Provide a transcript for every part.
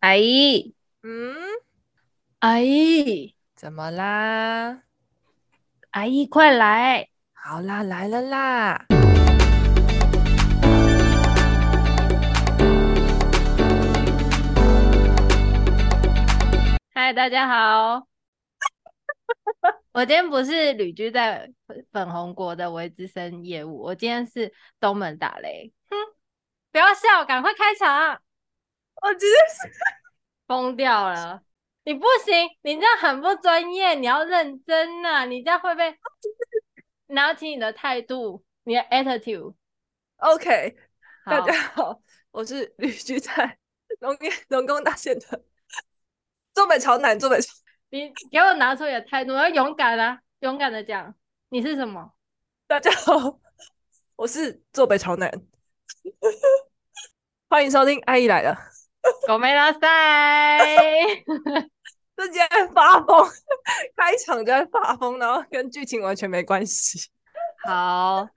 阿姨，嗯，阿姨，怎么啦？阿姨，快来！好啦，来了啦！嗨，大家好。我今天不是旅居在粉红国的维资深业务，我今天是东门打雷。哼，不要笑，赶快开场。我直接是 疯掉了！你不行，你这样很不专业，你要认真呐、啊！你这样会被拿起你的态度，你的 attitude。OK，大家好，我是旅居在龙龙工大县的坐北朝南，坐北朝。你给我拿出你的态度，要勇敢啊！勇敢的讲，你是什么？大家好，我是坐北朝南。欢迎收听《阿姨来了》。狗没拉塞，直接发疯，开场就在发疯，然后跟剧情完全没关系。好，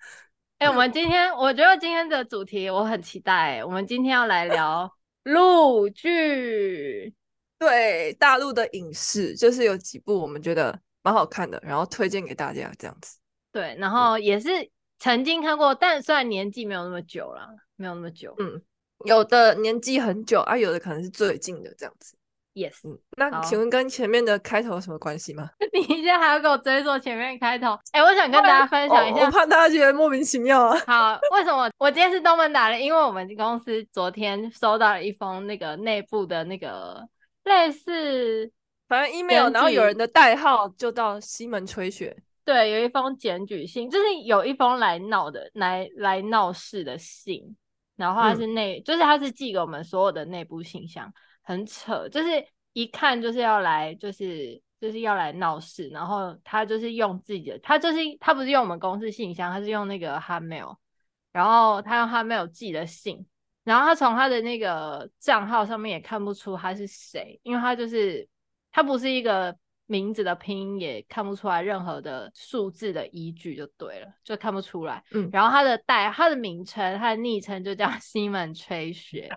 哎、欸，我们今天我觉得今天的主题我很期待，我们今天要来聊 陆剧，对，大陆的影视，就是有几部我们觉得蛮好看的，然后推荐给大家这样子。对，然后也是曾经看过，但虽然年纪没有那么久了，没有那么久，嗯。有的年纪很久啊，有的可能是最近的这样子。Yes，、嗯、那请问跟前面的开头有什么关系吗？你现在还要给我追溯前面开头？哎、欸，我想跟大家分享一下，哦、我怕大家觉得莫名其妙啊。好，为什么我今天是东门打的？因为我们公司昨天收到了一封那个内部的那个类似，反正 email，然后有人的代号就到西门吹雪。对，有一封检举信，就是有一封来闹的、来来闹事的信。然后他是内、嗯，就是他是寄给我们所有的内部信箱，很扯，就是一看就是要来，就是就是要来闹事。然后他就是用自己的，他就是他不是用我们公司信箱，他是用那个 Hotmail，然后他用 Hotmail 寄的信，然后他从他的那个账号上面也看不出他是谁，因为他就是他不是一个。名字的拼音也看不出来任何的数字的依据，就对了，就看不出来。嗯，然后他的代，他的名称，他的昵称就叫 西门吹雪。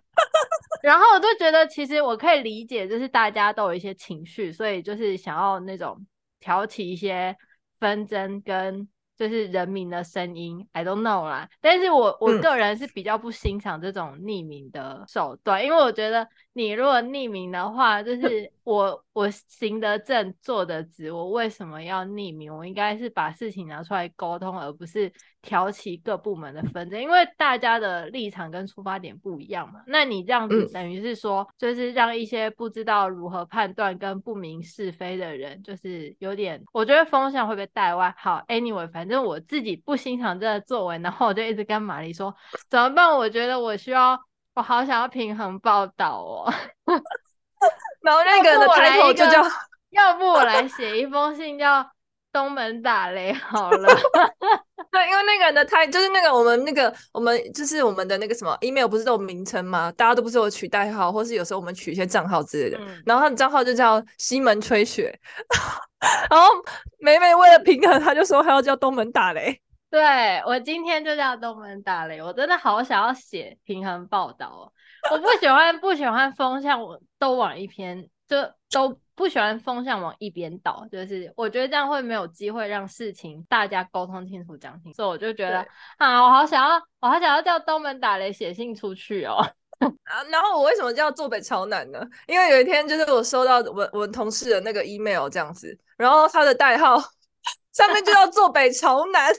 然后我就觉得，其实我可以理解，就是大家都有一些情绪，所以就是想要那种挑起一些纷争跟。就是人民的声音，I don't know 啦。但是我我个人是比较不欣赏这种匿名的手段，嗯，因为我觉得你如果匿名的话，就是 我我行得正坐得直，我为什么要匿名？我应该是把事情拿出来沟通，而不是挑起各部门的纷争，因为大家的立场跟出发点不一样嘛。那你这样子等于是说，就是让一些不知道如何判断跟不明是非的人，就是有点，我觉得风向会被带歪。好，Anyway，反正我自己不欣赏这个作为，然后我就一直跟玛丽说怎么办？我觉得我需要，我好想要平衡报道哦。然后那个人的抬头就叫，要不我来写一封信叫。东门打雷好了，对，因为那个人的他就是那个我们那个我们就是我们的那个什么 email 不是都有名称吗？大家都不是有取代号，或是有时候我们取一些账号之类的。嗯、然后他的账号就叫西门吹雪，然后美美为了平衡，他就说他要叫东门打雷。对，我今天就叫东门打雷，我真的好想要写平衡报道哦。我不喜欢不喜欢风向，我都往一边就都。不喜欢风向往一边倒，就是我觉得这样会没有机会让事情大家沟通清楚、讲清楚，所以我就觉得啊，我好想要，我好想要叫东门打雷写信出去哦。啊，然后我为什么叫坐北朝南呢？因为有一天就是我收到我我同事的那个 email 这样子，然后他的代号 上面就叫坐北朝南。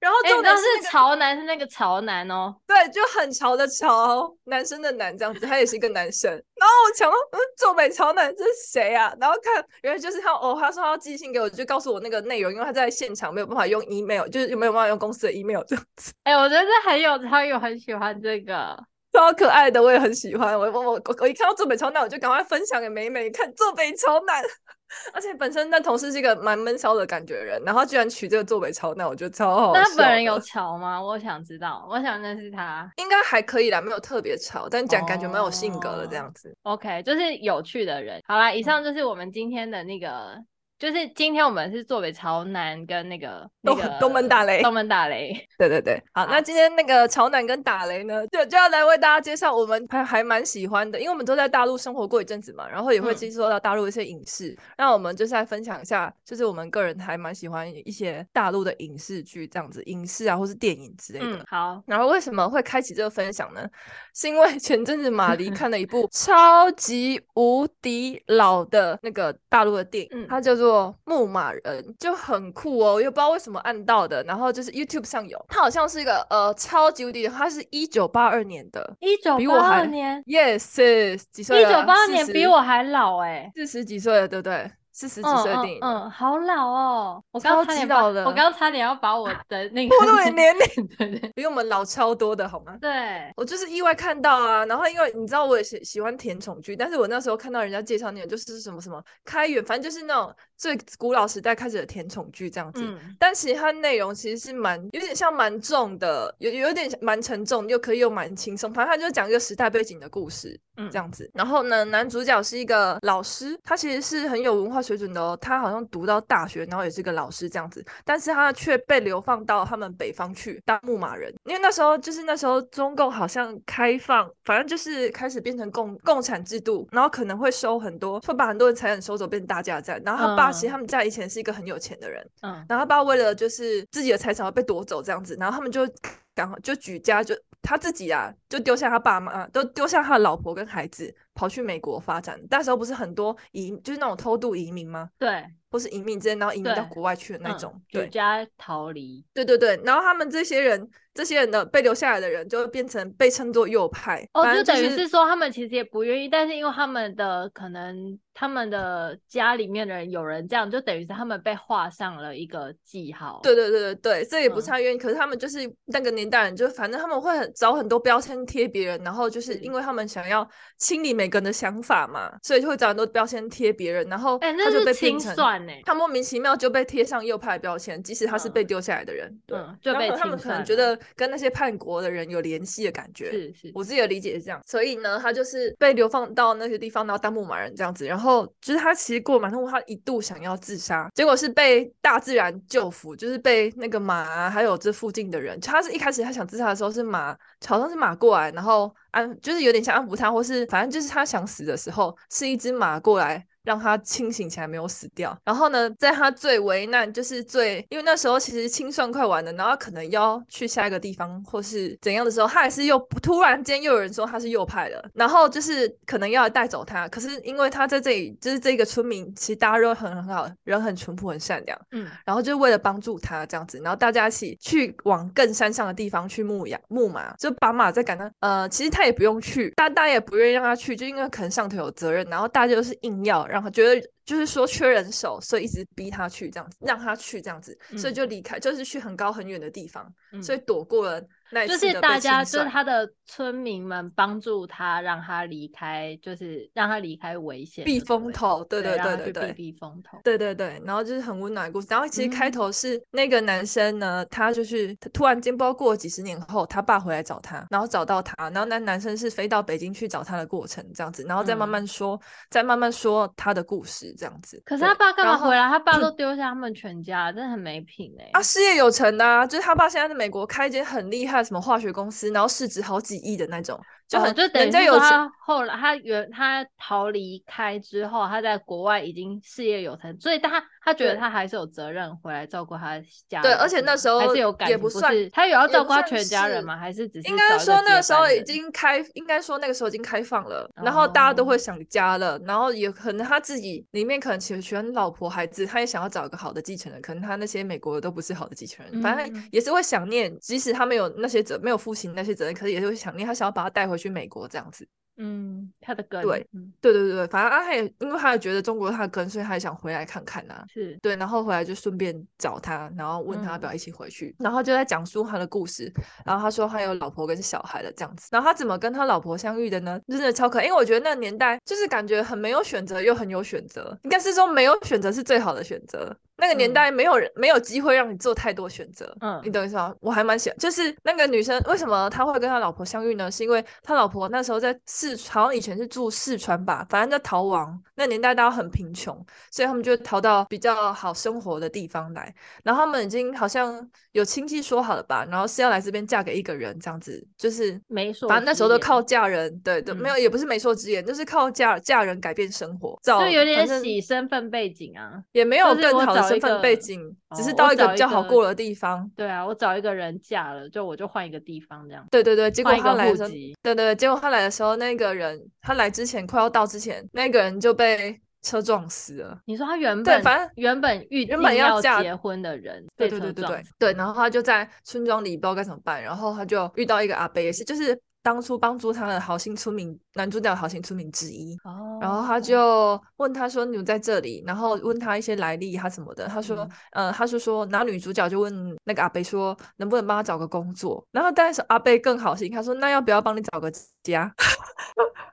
然后重点是、潮男，是那个潮男哦，对，就很潮的潮，男生的男这样子，他也是一个男生。然后我想到，嗯，坐北潮男这是谁啊？然后看原来就是他哦，他说他要寄信给我，就告诉我那个内容，因为他在现场没有办法用 email，就是没有办法用公司的 email 这样子。哎、欸，我觉得这很有超有很喜欢这个。超可爱的，我也很喜欢。我我我我一看到坐北朝南，我就赶快分享给美美看。坐北朝南，而且本身那同事是一个蛮闷骚的感觉的人，然后居然娶这个坐北朝南，我觉得超好。那他本人有潮吗？我想知道，我想认识他。应该还可以啦，没有特别潮，但讲感觉蛮有性格的这样子。Oh, OK，就是有趣的人。好啦，以上就是我们今天的那个就是今天我们是作为潮男跟那个 那个东门打雷，东门打雷，对对对，好，好，那今天那个潮男跟打雷呢，就就要来为大家介绍我们还还蛮喜欢的，因为我们都在大陆生活过一阵子嘛，然后也会接触到大陆一些影视，那、嗯、我们就是来分享一下，就是我们个人还蛮喜欢一些大陆的影视剧这样子，影视啊或是电影之类的。嗯、好，然后为什么会开启这个分享呢？是因为前阵子马黎 看了一部超级无敌老的那个大陆的电影，嗯、它叫做《牧马人》，就很酷哦，我又不知道为什么按到的。然后就是 YouTube 上有，它好像是一个呃超级无敌，它是一九八二年的，一九八二年，Yes，几岁？一九八二年比我还老哎，四十几岁了，对不对？四十几岁的电影嗯，嗯，嗯，好老哦！我刚差点把，我刚刚差点要把我的 那个暴露年龄，对对，比我们老超多的好吗？对，我就是意外看到啊，然后因为你知道我也喜喜欢甜宠剧，但是我那时候看到人家介绍那种就是什么什么开源，反正就是那种最古老时代开始的甜宠剧这样子，嗯、但其实它内容其实是蛮有点像蛮重的，有有点蛮沉重，又可以又蛮轻松，反正它就讲一个时代背景的故事，嗯，这样子。然后呢，男主角是一个老师，他其实是很有文化水准的哦，他好像读到大学，然后也是个老师这样子，但是他却被流放到他们北方去当牧马人，因为那时候就是那时候中共好像开放，反正就是开始变成共共产制度，然后可能会收很多，会把很多人财产收走，变成大家在。然后他爸其实他们家以前是一个很有钱的人，嗯，然后他爸为了就是自己的财产要被夺走这样子，然后他们就刚好就举家就他自己啊，就丢下他爸妈，都丢下他的老婆跟孩子。跑去美国发展，那时候不是很多移，就是那种偷渡移民吗？对，或是移民之间，然后移民到国外去的那种，举、嗯、家逃离。对对对，然后他们这些人，这些人的被留下来的人，就会变成被称作右派。哦，就，是、就等于是说，他们其实也不愿意，但是因为他们的可能，他们的家里面的人有人这样，就等于是他们被画上了一个记号。对对对对对，这也不是他愿意、嗯，可是他们就是那个年代人，就反正他们会很找很多标签贴别人，然后就是因为他们想要清理每个人的想法嘛，所以就会找很多标签贴别人，然后他就被清算呢。他莫名其妙就被贴上右派标签，即使他是被丢下来的人，嗯、对、嗯，就被他们可能觉得跟那些叛国的人有联系的感觉。是是，我自己的理解是这样。所以呢，他就是被流放到那些地方，然后当牧马人这样子。然后就是他其实过蛮痛苦，他一度想要自杀，结果是被大自然救赎，就是被那个马、啊、还有这附近的人。他是一开始他想自杀的时候是马，好像是马过来，然后。安就是有点像安抚他，或是反正就是他想死的时候，是一只马过来。让他清醒起来，没有死掉。然后呢，在他最为难，就是最因为那时候其实清算快完了，然后他可能要去下一个地方或是怎样的时候，他还是又突然间又有人说他是右派的，然后就是可能要带走他。可是因为他在这里，就是这个村民其实大家都很很好，人很淳朴，很善良。嗯，然后就为了帮助他这样子，然后大家一起去往更山上的地方去牧羊牧马，就把马在赶到。呃，其实他也不用去，大大家也不愿意让他去，就因为可能上头有责任，然后大家就是硬要让。觉得就是说缺人手，所以一直逼他去这样子，让他去这样子，所以就离开，就是去很高很远的地方，所以躲过了。就是大家，就是他的村民们帮助他，让他离开，就是让他离开危险，避风头。对对对对对，避风头。对对对，然后就是很温暖的故事。然后其实开头是那个男生呢，嗯、他就是他突然间不知道过了几十年后，他爸回来找他，然后找到他，然后那男生是飞到北京去找他的过程这样子，然后再慢慢说，嗯、再慢慢说他的故事这样子。可是他爸干嘛回来？他爸都 丢下他们全家，真的很没品哎、欸。啊，事业有成啊，就是他爸现在在美国开一间很厉害。什么化学公司，然后市值好几亿的那种。就很、哦、就等于说他后来他原他逃离开之后，他在国外已经事业有成，所以他他觉得他还是有责任回来照顾他家人。对，而且那时候还是有感也，不算他有要照顾他全家人吗？还是只是应该说那个时候已经开，应该说那个时候已经开放了，然后大家都会想家了，然后也可能他自己里面可能喜欢老婆孩子，他也想要找一个好的继承人，可能他那些美国的都不是好的继承人，反正也是会想念，即使他没有那些责没有负起那些责任，可是也是会想念，他想要把他带回去美国这样子。嗯，他的根对、嗯，对对对对，反正啊，他也因为他也觉得中国他的根，所以他也想回来看看呐、啊。是对，然后回来就顺便找他，然后问他要不要一起回去，嗯、然后就在讲述他的故事。然后他说他有老婆跟小孩的这样子，然后他怎么跟他老婆相遇的呢？真的超可爱，因为我觉得那个年代就是感觉很没有选择又很有选择，应该是说没有选择是最好的选择。那个年代没有人、嗯、没有机会让你做太多选择。嗯，你懂意思吗？我还蛮喜欢，就是那个女生为什么她会跟她老婆相遇呢？是因为她老婆那时候在四，好像以前是住四川吧，反正在逃亡。那年代大家很贫穷，所以他们就逃到比较好生活的地方来。然后他们已经好像有亲戚说好了吧，然后是要来这边嫁给一个人，这样子就是媒妁。反正那时候都靠嫁人，对对，没有也不是媒妁之言，就是靠嫁嫁人改变生活，就有点洗身份背景啊，也没有更好的身份背景，只是到一个比较好过的地方。对啊，我找一个人嫁了，就我就换一个地方这样。对对对，结果他来的时候，对对对，结果他来的时候，那个人他来之前快要到之前，那个人就被车撞死了。你说他原本对，反正原本预原本要结婚的人，对对对对对对，然后他就在村庄里不知道该怎么办，然后他就遇到一个阿伯，也是就是。当初帮助他的好心村民，男主角好心村民之一。哦，然后他就问他说：“你们在这里？”然后问他一些来历，他什么的。他说：“嗯，呃、他是说，然后女主角就问那个阿贝说，能不能帮他找个工作？”然后但是阿贝更好心，他说：“那要不要帮你找个家？”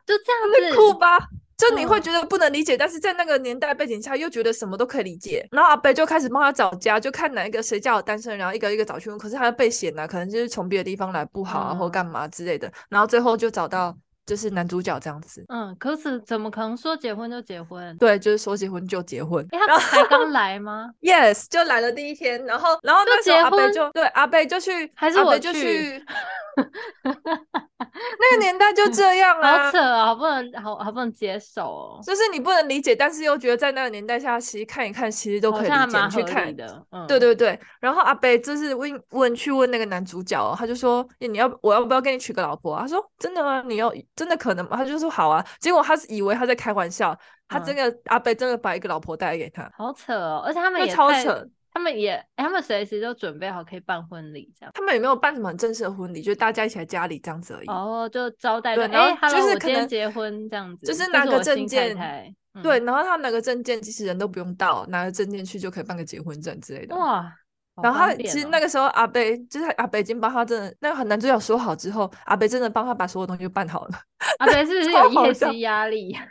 就这样子，酷吧？就你会觉得不能理解，嗯、但是在那个年代背景下又觉得什么都可以理解。然后阿贝就开始帮他找家，就看哪一个谁家有单身，然后一个一个找去问。可是他被嫌啊，可能就是从别的地方来不好啊，嗯、或干嘛之类的。然后最后就找到就是男主角这样子。嗯，可是怎么可能说结婚就结婚？对，就是说结婚就结婚。欸、他才刚来吗？Yes，就来了第一天，然后然后那时候阿贝就对阿贝就去，还是我就去。那个年代就这样啊，好扯啊，好不能，好好不能接受哦。就是你不能理解，但是又觉得在那个年代下，其实看一看，其实都可以理解。去看的，嗯，对对对。然后阿贝就是问问去问那个男主角，他就说：“你要我要不要给你娶个老婆？”他说：“真的吗？你要真的可能吗？”他就说：“好啊。”结果他是以为他在开玩笑，他真的阿贝真的把一个老婆带给他，好扯哦。而且他们也超扯。他们也，他们随时都准备好可以办婚礼，这样。他们也没有办什么很正式的婚礼，就是大家一起来家里这样子而已。哦，就招待对，然后就是可能结婚这样子，就是拿个证件，对，然后他拿个证件，其实人都不用到，拿个证件去就可以办个结婚证之类的。哇，然后他其实那个时候阿北就是阿北已经帮他真的那个男主角说好之后，阿北真的帮他把所有东西都办好了。阿北是不 是有业绩压力？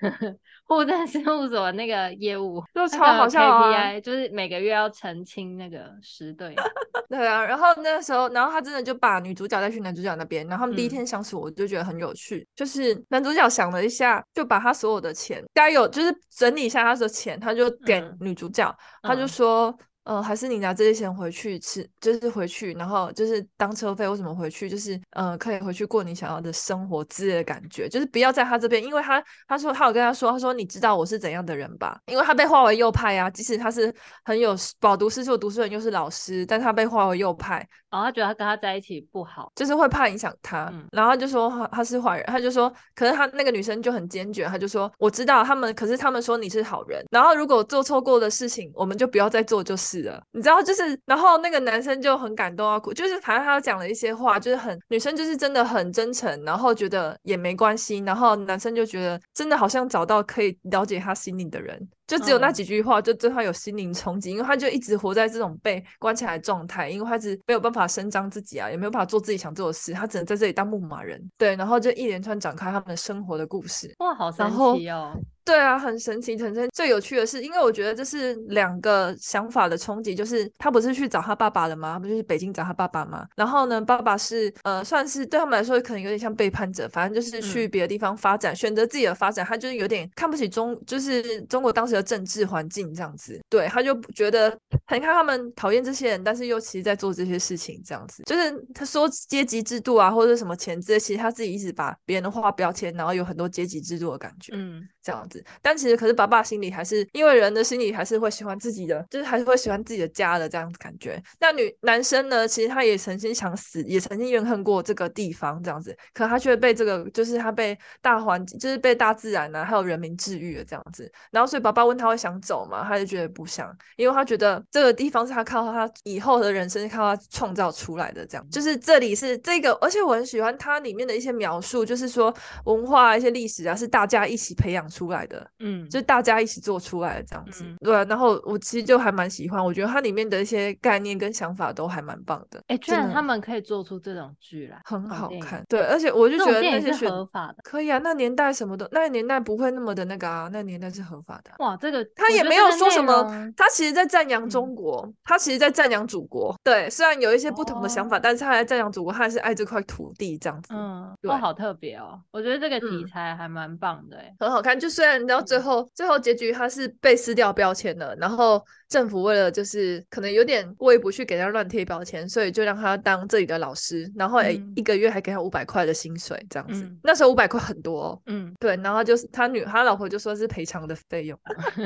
户政事务所那个业务就超好笑啊！KPI 就是每个月要澄清那个十对。对啊，然后那个时候，然后他真的就把女主角带去男主角那边，然后他们第一天相处，我就觉得很有趣。嗯、就是男主角想了一下，就把他所有的钱，该有就是整理一下他的钱，他就给女主角，嗯、他就说。嗯呃，还是你拿这些钱回去吃，就是回去，然后就是当车费，为什么回去？就是呃，可以回去过你想要的生活之类的感觉，就是不要在他这边，因为他他说他有跟他说，他说你知道我是怎样的人吧？因为他被划为右派啊，即使他是很有饱读诗书的读书人，又是老师，但他被划为右派。然后他觉得他跟他在一起不好，就是会怕影响他。嗯、然后他就说他他是坏人，他就说，可是他那个女生就很坚决，他就说我知道他们，可是他们说你是好人。然后如果做错过的事情，我们就不要再做就是是的。你知道，就是然后那个男生就很感动啊，哭，就是反正他讲了一些话，就是很女生就是真的很真诚，然后觉得也没关系，然后男生就觉得真的好像找到可以了解他心里的人。就只有那几句话，就对他有心灵冲击，因为他就一直活在这种被关起来的状态，因为他是没有办法伸张自己啊，也没有办法做自己想做的事，他只能在这里当牧马人。对，然后就一连串展开他们的生活的故事。哇，好神奇哦！对啊，很神奇，很神奇。最有趣的是，因为我觉得这是两个想法的冲击，就是他不是去找他爸爸了吗？他不是去北京找他爸爸吗？然后呢，爸爸是呃，算是对他们来说可能有点像背叛者，反正就是去别的地方发展，嗯、选择自己的发展。他就是有点看不起中，就是中国当时的政治环境这样子。对，他就觉得很看他们讨厌这些人，但是又其实在做这些事情这样子。就是他说阶级制度啊，或者什么钱这些，其实他自己一直把别人的话标签，然后有很多阶级制度的感觉。嗯。这样子，但其实可是爸爸心里还是因为人的心里还是会喜欢自己的，就是还是会喜欢自己的家的这样子感觉。那女男生呢，其实他也曾经想死，也曾经怨恨过这个地方这样子，可他却被这个就是他被大环境，就是被大自然啊还有人民治愈了这样子。然后所以爸爸问他会想走吗？他就觉得不想，因为他觉得这个地方是他靠他以后的人生靠他创造出来的这样，就是这里是这个，而且我很喜欢它里面的一些描述，就是说文化一些历史啊是大家一起培养出出来的，嗯，就大家一起做出来的这样子，嗯、对、啊。然后我其实就还蛮喜欢，我觉得它里面的一些概念跟想法都还蛮棒的。哎、欸，居然他们可以做出这种剧来，很好看。对，而且我就觉得那些是合法的，可以啊。那年代什么的，那个年代不会那么的那个啊，那个、年代是合法的。哇，这个他也没有说什么，他其实在赞扬中国，嗯、他其实在赞扬祖国。对，虽然有一些不同的想法，哦、但是他还在赞扬祖国，他还是爱这块土地这样子。嗯，对哦，好特别哦。我觉得这个题材还蛮棒的，很好看。就虽然你知道最后、最后结局他是被撕掉标签的，然后政府为了就是可能有点过意不去，给他乱贴标签，所以就让他当这里的老师，然后哎、嗯、一个月还给他五百块的薪水这样子。嗯、那时候五百块很多哦。嗯，对。然后就是他女他老婆就说是赔偿的费用，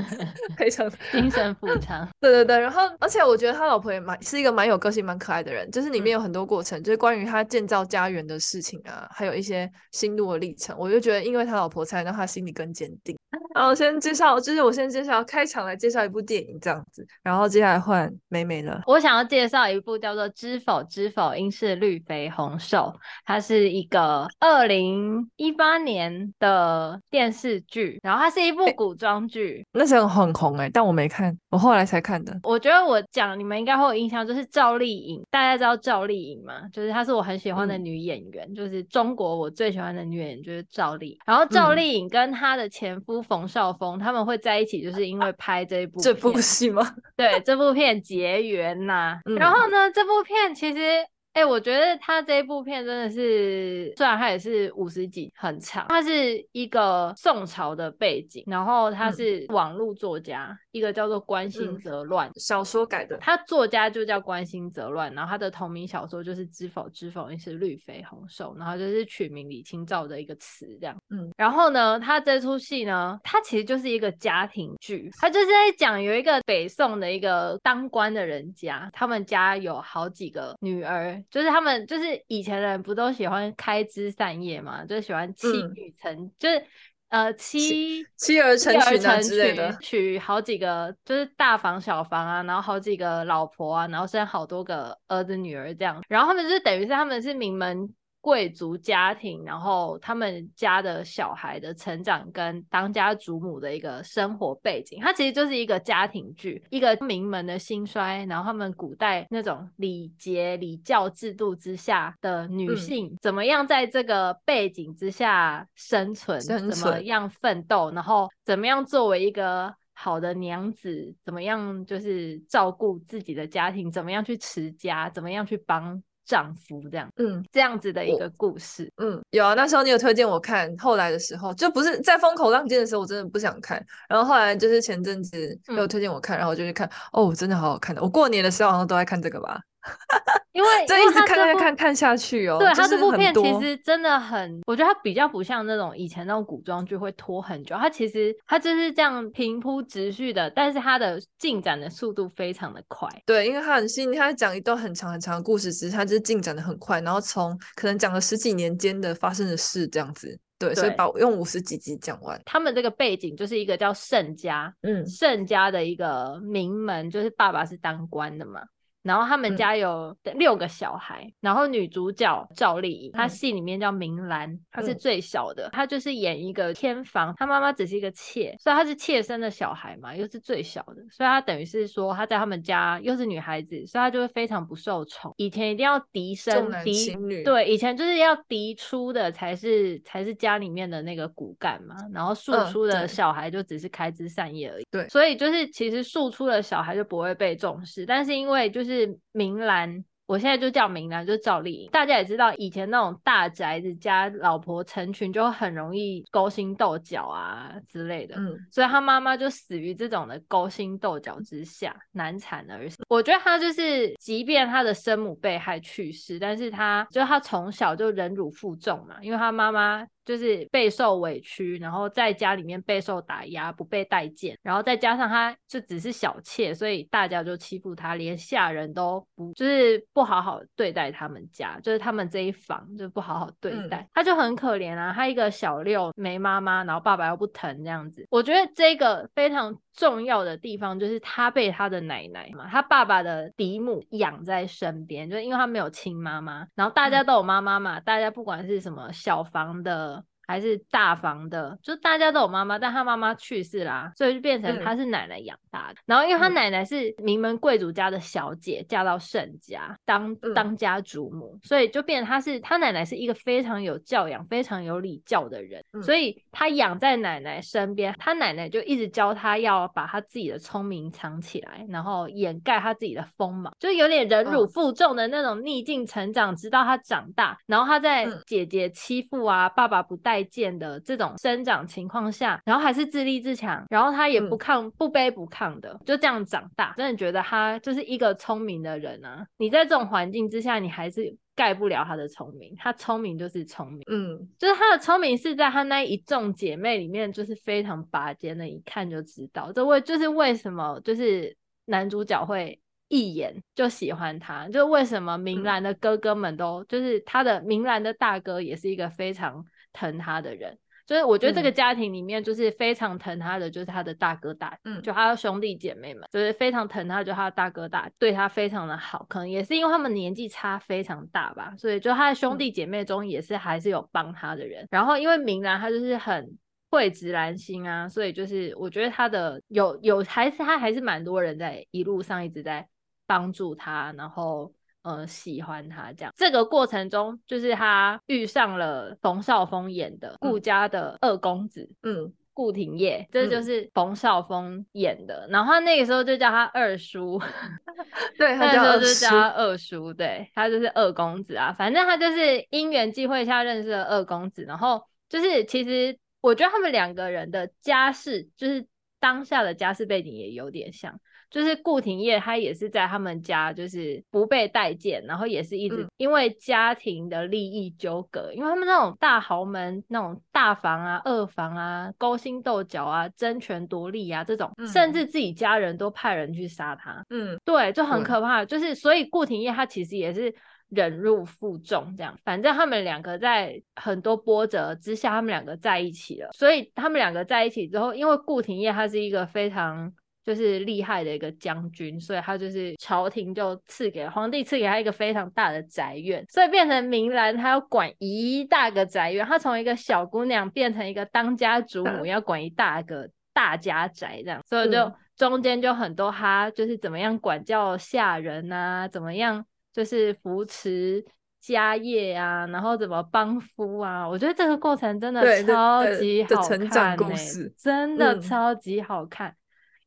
赔偿 精神补偿。对对对。然后而且我觉得他老婆也蛮是一个蛮有个性、蛮可爱的人，就是里面有很多过程，嗯、就是关于他建造家园的事情啊，还有一些心路的历程。我就觉得，因为他老婆才让他心里更坚定。然后我先介绍，就是我先介绍开场来介绍一部电影这样子，然后接下来换美美了。我想要介绍一部叫做《知否知否，应是绿肥红瘦》，它是一个二零一八年的电视剧，然后它是一部古装剧，那时候很红哎、欸，但我没看，我后来才看的。我觉得我讲你们应该会有印象，就是赵丽颖，大家知道赵丽颖吗？就是她是我很喜欢的女演员，嗯、就是中国我最喜欢的女演员就是赵丽，然后赵丽颖跟她的前夫冯绍峰他们会在一起，就是因为拍这一部这部戏吗？对，这部片结缘呐、啊。嗯、然后呢，这部片其实。哎、欸，我觉得他这一部片真的是，虽然他也是五十几很长，他是一个宋朝的背景，然后他是网络作家，嗯、一个叫做关心则乱、嗯、小说改的，他作家就叫关心则乱，然后他的同名小说就是知否知否，应是绿肥红瘦，然后就是取名李清照的一个词这样，嗯，然后呢，他这出戏呢，他其实就是一个家庭剧，他就是在讲有一个北宋的一个当官的人家，他们家有好几个女儿。就是他们，就是以前的人不都喜欢开枝散叶嘛，就喜欢妻女成，嗯、就是呃妻妻儿成群啊之类的，娶好几个，就是大房小房啊，然后好几个老婆啊，然后生好多个儿子女儿这样，然后他们就是等于是他们是名门。贵族家庭，然后他们家的小孩的成长跟当家主母的一个生活背景，它其实就是一个家庭剧，一个名门的兴衰，然后他们古代那种礼节礼教制度之下的女性，嗯、怎么样在这个背景之下生存，生存怎么样奋斗，然后怎么样作为一个好的娘子，怎么样就是照顾自己的家庭，怎么样去持家，怎么样去帮。丈夫这样，嗯，这样子的一个故事，嗯，有啊。那时候你有推荐我看，后来的时候就不是在风口浪尖的时候，我真的不想看。然后后来就是前阵子有推荐我看，嗯、然后我就去看，哦，真的好好看的。我过年的时候好像都在看这个吧。因为这一直看看看看下去哦，对，他这部片其实真的很，我觉得它比较不像那种以前那种古装剧会拖很久，它其实它就是这样平铺直叙的，但是它的进展的速度非常的快。对，因为它很细腻，它讲一段很长很长的故事，只是它就是进展的很快，然后从可能讲了十几年间的发生的事这样子，对，对所以把我用五十几集讲完。他们这个背景就是一个叫盛家，嗯，盛家的一个名门，就是爸爸是当官的嘛。然后他们家有六个小孩，嗯、然后女主角赵丽颖，她戏里面叫明兰，她是最小的，她就是演一个偏房，她妈妈只是一个妾，所以她是妾生的小孩嘛，又是最小的，所以她等于是说她在他们家又是女孩子，所以她就会非常不受宠。以前一定要嫡生嫡女，对，以前就是要嫡出的才是才是家里面的那个骨干嘛，然后庶出的小孩就只是开枝散叶而已。对，所以就是其实庶出的小孩就不会被重视，但是因为就是。是明兰。我现在就叫明兰，就是赵丽颖。大家也知道，以前那种大宅子加老婆成群，就很容易勾心斗角啊之类的。嗯，所以他妈妈就死于这种的勾心斗角之下，难产而死。我觉得他就是，即便他的生母被害去世，但是他就他从小就忍辱负重嘛，因为他妈妈就是备受委屈，然后在家里面备受打压，不被待见，然后再加上他就只是小妾，所以大家就欺负他，连下人都不就是。不好好对待他们家，就是他们这一房就不好好对待，嗯、他就很可怜啊。他一个小六没妈妈，然后爸爸又不疼这样子。我觉得这个非常重要的地方就是他被他的奶奶嘛，他爸爸的嫡母养在身边，就是因为他没有亲妈妈，然后大家都有妈妈嘛，嗯、大家不管是什么小房的。还是大房的，就大家都有妈妈，但他妈妈去世啦，所以就变成他是奶奶养大的。嗯、然后因为他奶奶是名门贵族家的小姐，嫁到盛家当当家主母，嗯、所以就变成他是他奶奶是一个非常有教养、非常有礼教的人，嗯、所以他养在奶奶身边，他奶奶就一直教他要把他自己的聪明藏起来，然后掩盖他自己的锋芒，就有点忍辱负重的那种逆境成长，直到他长大，然后他在姐姐欺负啊、爸爸不待见的这种生长情况下，然后还是自立自强，然后他也不抗、不卑不亢的，就这样长大。真的觉得他就是一个聪明的人啊！你在这种环境之下，你还是盖不了他的聪明。他聪明就是聪明，嗯，就是他的聪明是在他那一众姐妹里面，就是非常拔尖的，一看就知道。这为就是为什么就是男主角会。一眼就喜欢他，就为什么明兰的哥哥们都、嗯、就是他的明兰的大哥也是一个非常疼他的人，就是我觉得这个家庭里面就是非常疼他的就是他的大哥大，嗯，就他的兄弟姐妹们就是非常疼他，就他的大哥大对他非常的好，可能也是因为他们年纪差非常大吧，所以就他的兄弟姐妹中也是还是有帮他的人，嗯、然后因为明兰他就是很会直男心啊，所以就是我觉得他的有有还是他还是蛮多人在一路上一直在。帮助他，然后呃喜欢他这样。这个过程中，就是他遇上了冯绍峰演的顾家的二公子，嗯，顾廷烨，这就是冯绍峰演的。嗯、然后他那个时候就叫他二叔，对，他那时候就叫他二叔，对，他就是二公子啊。反正他就是因缘际会下认识了二公子，然后就是其实我觉得他们两个人的家世，就是当下的家世背景也有点像。就是顾廷烨，他也是在他们家，就是不被待见，然后也是一直因为家庭的利益纠葛，嗯、因为他们那种大豪门、那种大房啊、二房啊，勾心斗角啊、争权夺利啊这种，嗯、甚至自己家人都派人去杀他。嗯，对，就很可怕。嗯、就是所以顾廷烨他其实也是忍辱负重这样，反正他们两个在很多波折之下，他们两个在一起了。所以他们两个在一起之后，因为顾廷烨他是一个非常。就是厉害的一个将军，所以他就是朝廷就赐给皇帝赐给他一个非常大的宅院，所以变成明兰她要管一大个宅院，她从一个小姑娘变成一个当家主母，要管一大个大家宅这样，所以就中间就很多哈就是怎么样管教下人啊，怎么样就是扶持家业啊，然后怎么帮夫啊，我觉得这个过程真的超级好看呢、欸，真的超级好看。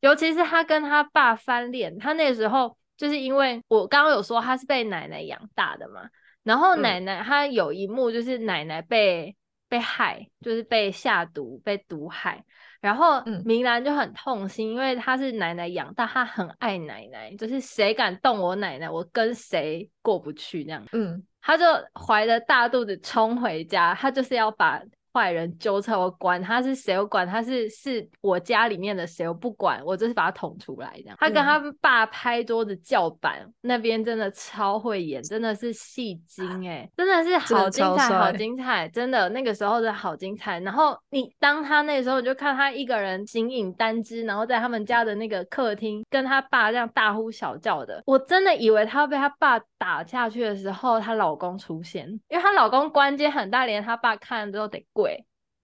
尤其是他跟他爸翻脸，他那个时候就是因为我刚刚有说他是被奶奶养大的嘛，然后奶奶他有一幕就是奶奶被被害，就是被下毒被毒害，然后明兰就很痛心，因为他是奶奶养大，他很爱奶奶，就是谁敢动我奶奶，我跟谁过不去这样，嗯，他就怀着大肚子冲回家，他就是要把。坏人纠缠，我管他是谁，我管他是是我家里面的谁，我不管，我就是把他捅出来这样。他跟他爸拍桌子叫板，嗯、那边真的超会演，真的是戏精哎，真的是好精彩，好精彩，真的那个时候的好精彩。然后你当他那时候，你就看他一个人形影单只，然后在他们家的那个客厅跟他爸这样大呼小叫的，我真的以为他要被他爸打下去的时候，她老公出现，因为她老公关节很大，连她爸看了之后得跪，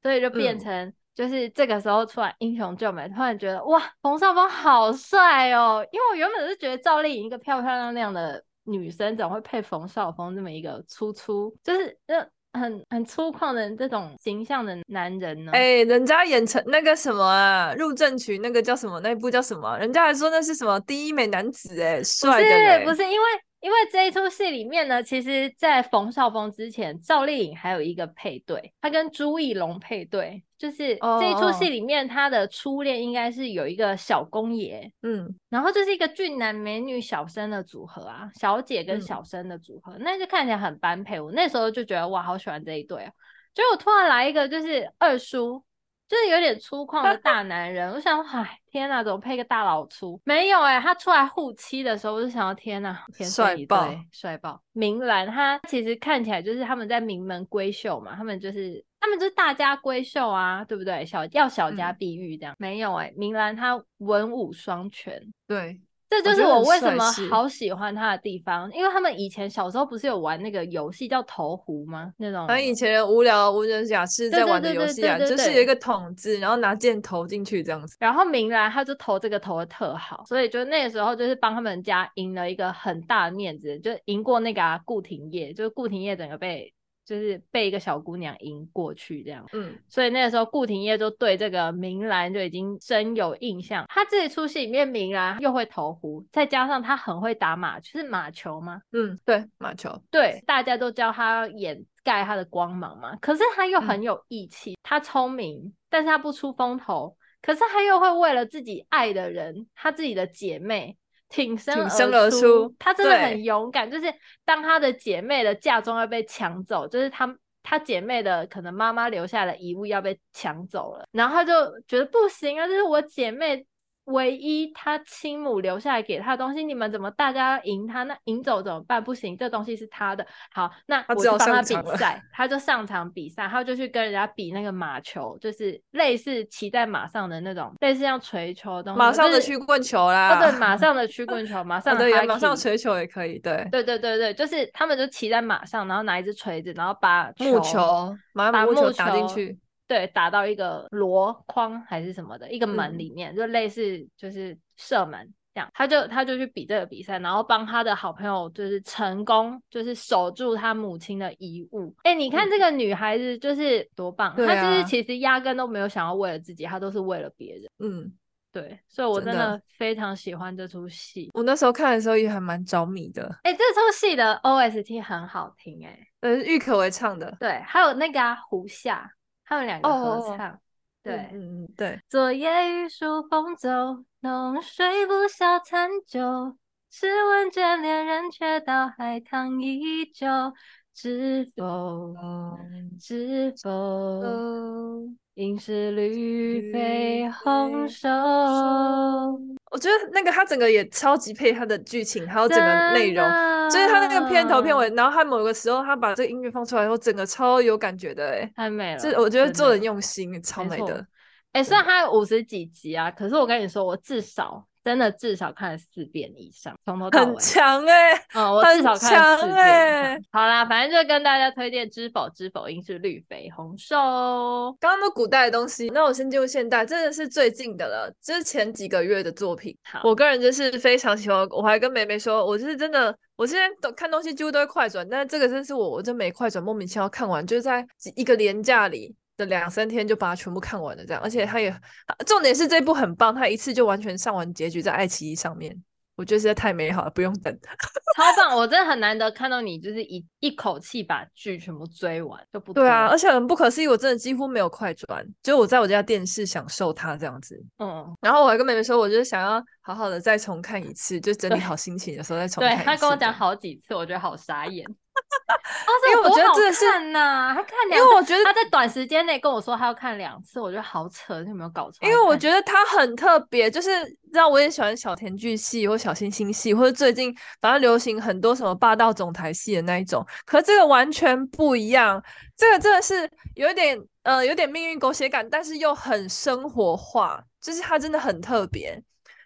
所以就变成就是这个时候出来英雄救美，突然觉得哇，冯绍峰好帅哦！因为我原本是觉得赵丽颖一个漂漂亮亮的女生，怎么会配冯绍峰这么一个粗粗，就是很很粗犷的这种形象的男人呢？哎、欸，人家演成那个什么啊，入阵曲那个叫什么？那一部叫什么？人家还说那是什么第一美男子哎，帅的、欸，不是不是因为。因为这一出戏里面呢，其实，在冯绍峰之前，赵丽颖还有一个配对，她跟朱一龙配对，就是这一出戏里面她的初恋应该是有一个小公爷，嗯，然后这是一个俊男美女小生的组合啊，小姐跟小生的组合，嗯、那就看起来很般配。我那时候就觉得哇，好喜欢这一对啊，结果突然来一个就是二叔。就是有点粗犷的大男人，我想，哎，天哪，怎么配个大老粗？没有哎、欸，他出来护妻的时候，我就想到，天哪，帅爆，帅爆！明兰他其实看起来就是他们在名门闺秀嘛，他们就是他们就是大家闺秀啊，对不对？小要小家碧玉这样，嗯、没有哎、欸，明兰她文武双全，对，这就是我为什么好喜欢他的地方，因为他们以前小时候不是有玩那个游戏叫投壶吗？那种，反正以前无聊无人雅士在玩的游戏啊，就是有一个桶子，然后拿箭投进去这样子。然后明兰他就投这个投的特好，所以就那个时候就是帮他们家赢了一个很大的面子，就赢过那个顾廷烨，就是顾廷烨整个被。就是被一个小姑娘赢过去这样，嗯，所以那个时候顾廷烨就对这个明兰就已经深有印象。他这一出戏里面，明兰又会投壶，再加上他很会打马，就是马球吗？嗯，对，马球。对，大家都叫他掩盖他的光芒嘛。可是他又很有义气，嗯、他聪明，但是他不出风头。可是他又会为了自己爱的人，他自己的姐妹。挺身而出，挺身而出，他真的很勇敢。就是当她的姐妹的嫁妆要被抢走，就是她她姐妹的可能妈妈留下的遗物要被抢走了，然后她就觉得不行啊，这是我姐妹。唯一他亲母留下来给他的东西，你们怎么大家赢他？那赢走怎么办？不行，这东西是他的。好，那我就帮他比赛，他就上场比赛，他就去跟人家比那个马球，就是类似骑在马上的那种，类似像锤球的东西，马上的曲棍球啦。哦，对，马上的曲棍球，马上的 对，马上锤球也可以。对，对对对对，就是他们就骑在马上，然后拿一只锤子，然后把木球，把木球打进去。对，打到一个箩筐还是什么的一个门里面，嗯、就类似就是射门这样，他就他就去比这个比赛，然后帮他的好朋友就是成功，就是守住他母亲的遗物。哎，你看这个女孩子就是多棒，嗯、她就是其实压根都没有想要为了自己，她都是为了别人。嗯，对，所以我真的非常喜欢这出戏。我那时候看的时候也还蛮着迷的。哎，这出戏的 OST 很好听，哎，呃，郁可唯唱的。对，还有那个啊，胡夏。他们两个合唱，oh, 对，嗯嗯对。昨夜雨疏风骤，浓睡不消残酒。试问卷帘人，却道海棠依旧。知否？是否？应是绿肥红瘦。我觉得那个他整个也超级配他的剧情，还有整个内容，就是他那个片头片尾，然后他某个时候他把这个音乐放出来以后，整个超有感觉的，哎，太美了。这我觉得做人用心，超美的。哎，虽然他有五十几集啊，可是我跟你说，我至少。真的至少看了四遍以上，从头到尾。很强哎、欸，嗯，我至少看了四遍。欸、好啦，反正就跟大家推荐《知否知否，应是绿肥红瘦》。刚刚都古代的东西，那我先进入现代，真的是最近的了，这、就是前几个月的作品。好我个人就是非常喜欢，我还跟梅梅说，我就是真的，我现在都看东西几乎都会快转，但是这个真是我，我真没快转，莫名其妙看完，就是在一个连假里。两三天就把它全部看完了，这样，而且他也重点是这部很棒，他一次就完全上完结局在爱奇艺上面，我觉得实在太美好了，不用等，超棒！我真的很难得看到你就是一一口气把剧全部追完，就不对啊，而且很不可思议，我真的几乎没有快转，就我在我家电视享受它这样子，嗯，然后我还跟妹妹说，我就是想要好好的再重看一次，就整理好心情的时候再重看一次。对，他跟我讲好几次，我觉得好傻眼。哦，因为我觉得这是呐，他看两，因为我觉得他在短时间内跟我说他要看两次，我觉得好扯，你有没有搞错？因为我觉得他很特别，就是让我也喜欢小甜剧系或小星星系，或者最近反正流行很多什么霸道总裁系的那一种，可是这个完全不一样，这个真的是有一点呃有点命运狗血感，但是又很生活化，就是它真的很特别。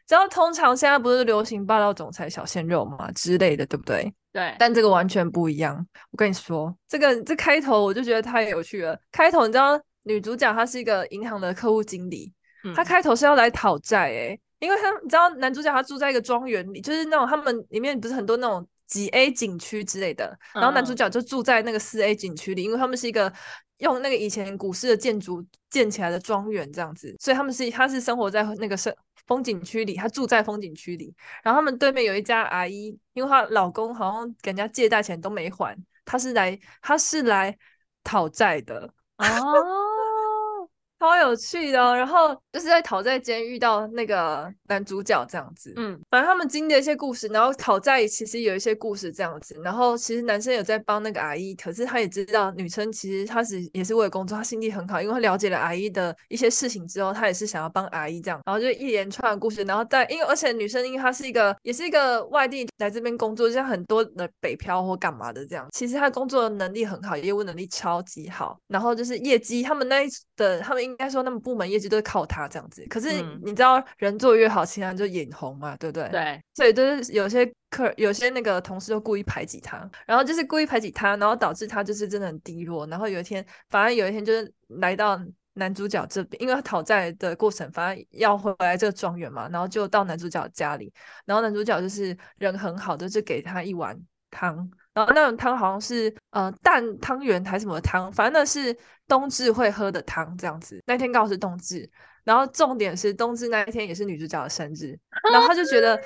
然后通常现在不是流行霸道总裁小鲜肉嘛之类的，对不对？对。但这个完全不一样。我跟你说，这个这开头我就觉得太有趣了。开头你知道女主角她是一个银行的客户经理，嗯、她开头是要来讨债诶，因为她你知道男主角他住在一个庄园里，就是那种他们里面不是很多那种几 A 景区之类的，然后男主角就住在那个四 A 景区里，因为他们是一个用那个以前古式的建筑建起来的庄园这样子，所以他们是他是生活在那个生。风景区里，她住在风景区里，然后他们对面有一家阿姨，因为她老公好像给人家借贷钱都没还，她是来她是来讨债的。哦。超有趣的哦，然后就是在讨债间遇到那个男主角这样子，嗯，反正他们经历了一些故事，然后讨债其实有一些故事这样子，然后其实男生有在帮那个阿姨，可是他也知道女生其实他是也是为了工作，他心地很好，因为他了解了阿姨的一些事情之后，他也是想要帮阿姨这样，然后就一连串的故事，然后在因为而且女生因为她是一个也是一个外地来这边工作，就像很多的北漂或干嘛的这样，其实她工作的能力很好，业务能力超级好，然后就是业绩他们那一的他们应应该说他们部门业绩都是靠他这样子。可是你知道，人做越好，其他人就眼红嘛，对不对？对，所以就是有些客，有些那个同事就故意排挤他，然后就是故意排挤他，然后导致他就是真的很低落。然后有一天，反而有一天就是来到男主角这边，因为他讨债的过程，反正要回来这个庄园嘛，然后就到男主角家里，然后男主角就是人很好的，就给他一碗汤。然后那种汤好像是呃蛋汤圆还是什么汤，反正那是冬至会喝的汤这样子。那天刚好是冬至，然后重点是冬至那一天也是女主角的生日，然后他就觉得。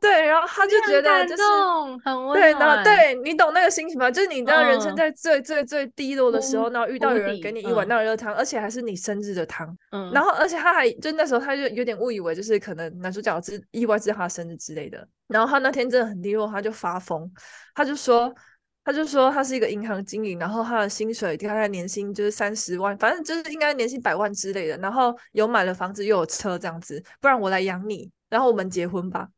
对，然后他就觉得就是很温暖，对，然后对你懂那个心情吗？就是你知道人生在最最最低落的时候，然后遇到有人给你一碗那热汤，而且还是你生日的汤，嗯，然后而且他还就那时候他就有点误以为就是可能男主角是意外知道他生日之类的，然后他那天真的很低落，他就发疯，他就说他就说他是一个银行经理，然后他的薪水大概年薪就是三十万，反正就是应该年薪百万之类的，然后有买了房子又有车这样子，不然我来养你。然后我们结婚吧，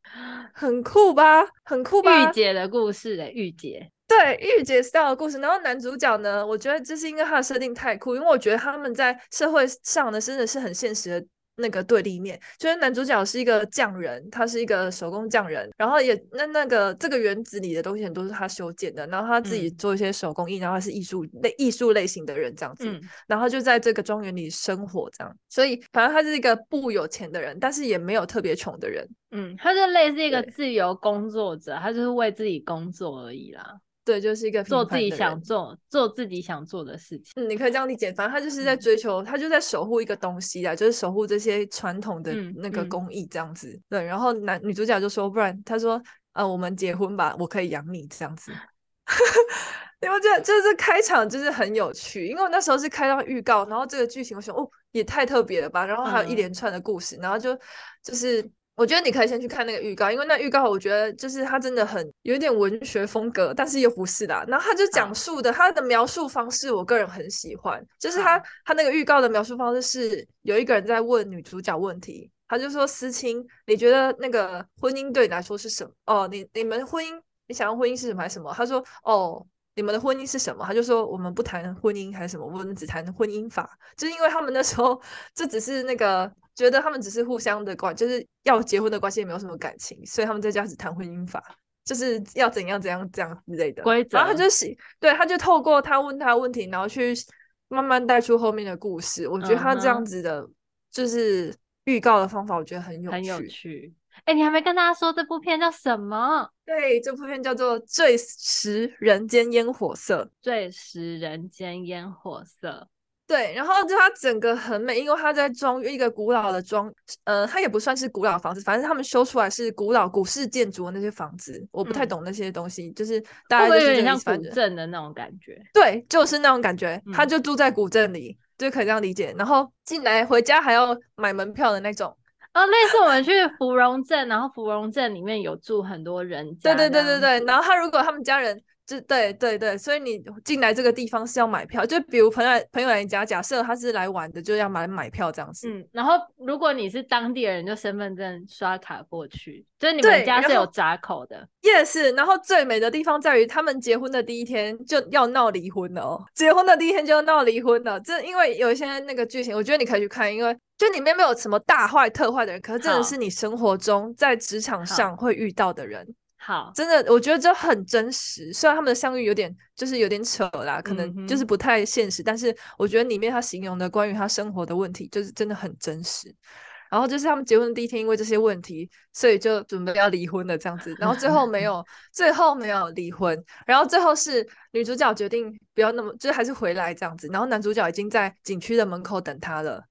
很酷吧，很酷吧。御姐的故事诶，御姐，对，御姐 style 的故事。然后男主角呢，我觉得这是因为他的设定太酷，因为我觉得他们在社会上呢，真的是很现实的。那个对立面，就是男主角是一个匠人，他是一个手工匠人，然后也那那个这个园子里的东西很多是他修建的，然后他自己做一些手工艺，嗯、然后他是艺术类艺术类型的人这样子，嗯、然后就在这个庄园里生活这样，所以反正他是一个不有钱的人，但是也没有特别穷的人，嗯，他就类似一个自由工作者，他就是为自己工作而已啦。对，就是一个做自己想做、做自己想做的事情。嗯，你可以这样理解。反正他就是在追求，嗯、他就在守护一个东西啊，就是守护这些传统的那个工艺这样子。对，然后男女主角就说：“不然，他说，呃，我们结婚吧，我可以养你这样子。”因为这就是开场就是很有趣，因为我那时候是开到预告，然后这个剧情我想，哦，也太特别了吧。然后还有一连串的故事，嗯、然后就就是。我觉得你可以先去看那个预告，因为那预告我觉得就是它真的很有点文学风格，但是又不是啦。然后它就讲述的他的描述方式，我个人很喜欢，就是他他那个预告的描述方式是有一个人在问女主角问题，他就说：“思清，你觉得那个婚姻对你来说是什么？哦，你你们婚姻，你想要婚姻是什么还是什么？”他说：“哦，你们的婚姻是什么？”他就说：“我们不谈婚姻还是什么，我们只谈婚姻法。”就是因为他们那时候 这只是那个。觉得他们只是互相的关，就是要结婚的关系，也没有什么感情，所以他们在家只谈婚姻法，就是要怎样怎样这样之类的规则。然后他就写，对，他就透过他问他问题，然后去慢慢带出后面的故事。我觉得他这样子的，就是预告的方法，我觉得很有趣。很有趣。哎，你还没跟大家说这部片叫什么？对，这部片叫做《最食人间烟火色》。最食人间烟火色。对，然后就它整个很美，因为它在装一个古老的装，呃，它也不算是古老房子，反正他们修出来是古老古式建筑的那些房子，我不太懂那些东西，嗯、就是大概就是有点像古镇的那种感觉。对，就是那种感觉，他就住在古镇里，嗯、就可以这样理解。然后进来回家还要买门票的那种，哦，类似我们去芙蓉镇，然后芙蓉镇里面有住很多人家，对对对对对，然后他如果他们家人。是对对对，所以你进来这个地方是要买票，就比如朋友朋友来你家，假设他是来玩的，就要买买票这样子。嗯，然后如果你是当地人，就身份证刷卡过去，就是你们家是有闸口的。Yes，然后最美的地方在于他们结婚的第一天就要闹离婚了哦，结婚的第一天就要闹离婚了。这因为有一些那个剧情，我觉得你可以去看，因为就里面没有什么大坏特坏的人，可是真的是你生活中在职场上会遇到的人。好，真的，我觉得这很真实。虽然他们的相遇有点，就是有点扯啦，可能就是不太现实，嗯、但是我觉得里面他形容的关于他生活的问题，就是真的很真实。然后就是他们结婚的第一天，因为这些问题，所以就准备要离婚了这样子。然后最后没有，最后没有离婚。然后最后是女主角决定不要那么，就还是回来这样子。然后男主角已经在景区的门口等她了。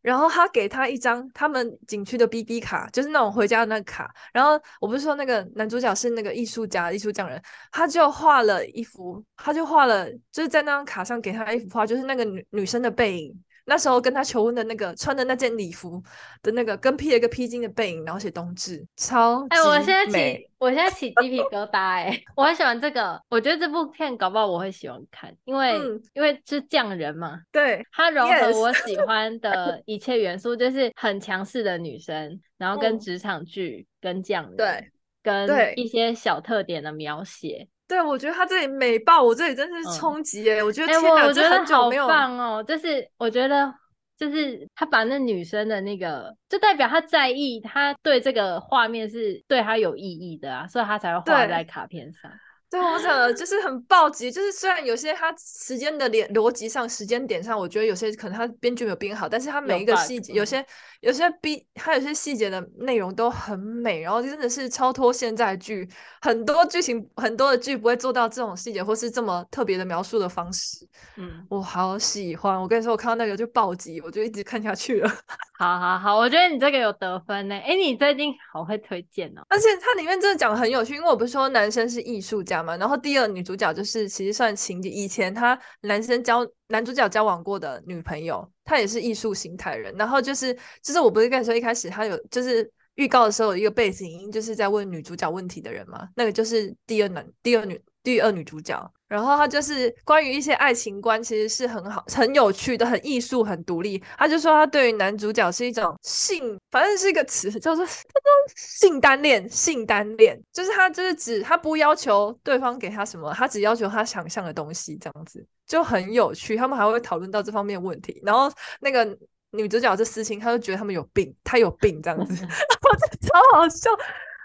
然后他给她一张他们景区的 BB 卡，就是那种回家的那个卡。然后我不是说那个男主角是那个艺术家、艺术匠人，他就画了一幅，他就画了，就是在那张卡上给他一幅画，就是那个女女生的背影。那时候跟他求婚的那个穿的那件礼服的那个跟披了一个披巾的背影，然后写冬至，超。哎、欸，我现在起，我现在起鸡皮疙瘩哎、欸！我很喜欢这个，我觉得这部片搞不好我会喜欢看，因为、嗯、因为是匠人嘛，对，它融合我喜欢的 一切元素，就是很强势的女生，然后跟职场剧、嗯、跟匠人，对，跟一些小特点的描写。对，我觉得他这里美爆，我这里真是冲击哎！我觉得天哪，我觉得很久没有好棒哦！就是我觉得就是他把那女生的那个，就代表他在意，他对这个画面是对他有意义的啊，所以他才会画在卡片上。对，我想的就是很暴击，就是虽然有些他时间的连逻辑上、时间点上，我觉得有些可能他编剧没有编好，但是他每一个细节，有，有些有些逼，他有些细节的内容都很美，然后真的是超脱现在剧，很多剧情很多的剧不会做到这种细节或是这么特别的描述的方式。嗯，我好喜欢，我跟你说，我看到那个就暴击，我就一直看下去了。好好好，我觉得你这个有得分呢。哎，你最近好会推荐哦，而且它里面真的讲的很有趣，因为我不是说男生是艺术家。然后第二女主角就是其实算情敌，以前他男生交男主角交往过的女朋友，她也是艺术形态人。然后就是就是我不是跟你说一开始他有就是预告的时候有一个背景音就是在问女主角问题的人嘛，那个就是第二男第二女第二女主角。然后他就是关于一些爱情观，其实是很好、很有趣的、很艺术、很独立。他就说他对于男主角是一种性，反正是一个词叫做 性单恋。性单恋就是他就是指他不要求对方给他什么，他只要求他想象的东西，这样子就很有趣。他们还会讨论到这方面问题。然后那个女主角这私情，他就觉得他们有病，他有病这样子，超好笑。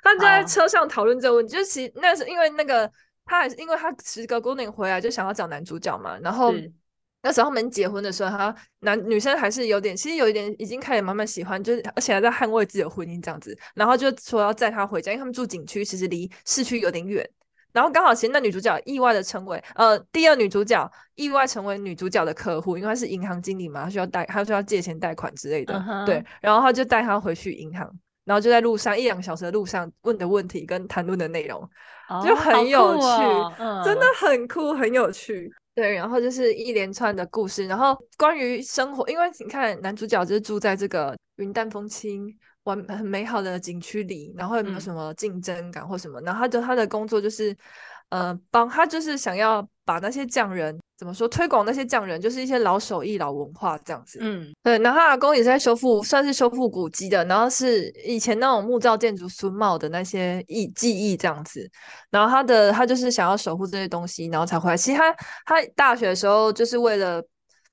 他就在车上讨论这个问题，就是其实那是因为那个。他还是因为他时隔多年回来就想要找男主角嘛，然后那时候他们结婚的时候，他男女生还是有点，其实有一点已经开始慢慢喜欢，就是而且还在捍卫自己的婚姻这样子，然后就说要载他回家，因为他们住景区，其实离市区有点远，然后刚好其实那女主角意外的成为呃第二女主角意外成为女主角的客户，因为她是银行经理嘛，她需要贷，她需要借钱贷款之类的，uh-huh. 对，然后他就带她回去银行。然后就在路上一两个小时的路上问的问题跟谈论的内容，哦、就很有趣，哦嗯，真的很酷，很有趣。对，然后就是一连串的故事，然后关于生活，因为你看男主角就是住在这个云淡风轻、完很美好的景区里，然后也没有什么竞争感或什么，嗯、然后他的他的工作就是。呃，帮他就是想要把那些匠人怎么说推广那些匠人，就是一些老手艺、老文化这样子。嗯，对。然后他阿公也是在修复，算是修复古迹的。然后是以前那种木造建筑榫卯的那些艺技艺这样子。然后他的他就是想要守护这些东西，然后才回来。其实他他大学的时候就是为了。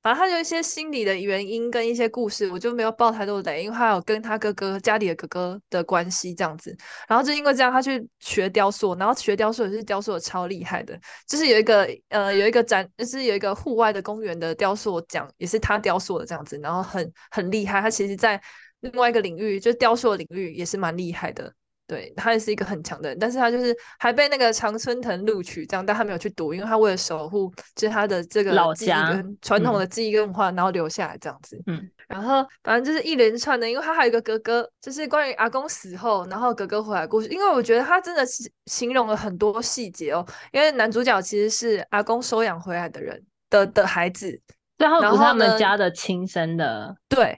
反正他有一些心理的原因跟一些故事，我就没有爆太多雷，因为他有跟他哥哥家里的哥哥的关系这样子。然后就因为这样，他去学雕塑，然后学雕塑也是雕塑的超厉害的。就是有一个呃有一个展，就是有一个户外的公园的雕塑奖，也是他雕塑的这样子。然后很很厉害，他其实在另外一个领域，就雕塑领域也是蛮厉害的。对，他也是一个很强的人，但是他就是还被那个常春藤录取，这样，但他没有去读，因为他为了守护就是他的这个老家传统的记忆跟文化，然后留下来这样子。嗯，然后反正就是一连串的，因为他还有一个哥哥，就是关于阿公死后，然后哥哥回来的故事。因为我觉得他真的是形容了很多细节哦，因为男主角其实是阿公收养回来的人的的孩子，然后不是他们家的亲生的，对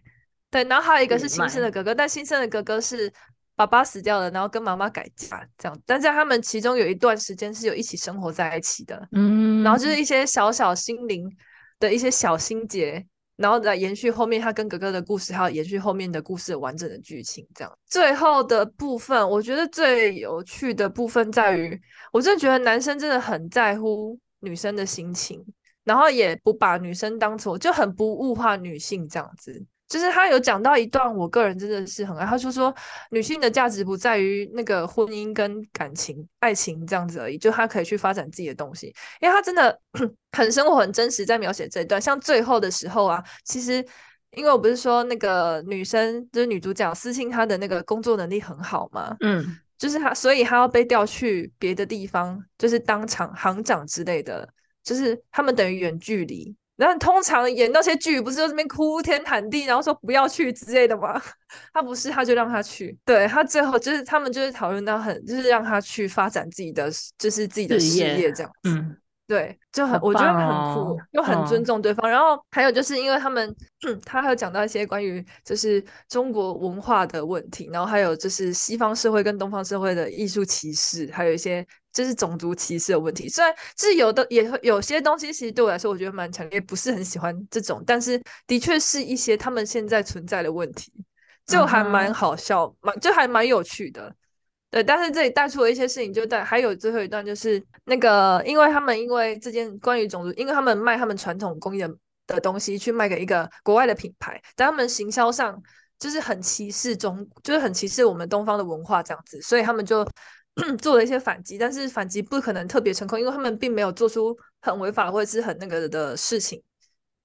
对，然后还有一个是亲生的哥哥，但亲生的哥哥是。爸爸死掉了，然后跟妈妈改嫁这样，但在他们其中有一段时间是有一起生活在一起的，嗯，然后就是一些小小心灵的一些小心结，然后再延续后面他跟哥哥的故事，还有延续后面的故事完整的剧情这样。最后的部分，我觉得最有趣的部分在于，我真的觉得男生真的很在乎女生的心情，然后也不把女生当成，就很不物化女性这样子。就是他有讲到一段，我个人真的是很爱。他就说女性的价值不在于那个婚姻跟感情、爱情这样子而已，就她可以去发展自己的东西。因为他真的 很生活、很真实，在描写这一段。像最后的时候啊，其实因为我不是说那个女生就是女主角私信她的那个工作能力很好嘛，嗯，就是她，所以她要被调去别的地方，就是当场行长之类的，就是他们等于远距离。然后通常演那些剧，不是就这边哭天喊地，然后说不要去之类的吗？他不是，他就让他去。对，他最后就是他们就是讨论到很，就是让他去发展自己的，就是自己的事业这样子。嗯。对，就很，哦、我觉得很酷，又很尊重对方。哦、然后还有就是因为他们，他还有讲到一些关于就是中国文化的问题，然后还有就是西方社会跟东方社会的艺术歧视，还有一些就是种族歧视的问题。虽然是有的，也有些东西其实对我来说，我觉得蛮强烈，不是很喜欢这种，但是的确是一些他们现在存在的问题，就还蛮好笑，蛮、嗯、就还蛮有趣的。对，但是这里带出了一些事情，就带还有最后一段，就是那个，因为他们因为这件关于种族，因为他们卖他们传统工艺的的东西去卖给一个国外的品牌，但他们行销上就是很歧视中，就是很歧视我们东方的文化这样子，所以他们就 做了一些反击，但是反击不可能特别成功，因为他们并没有做出很违法或者是很那个的事情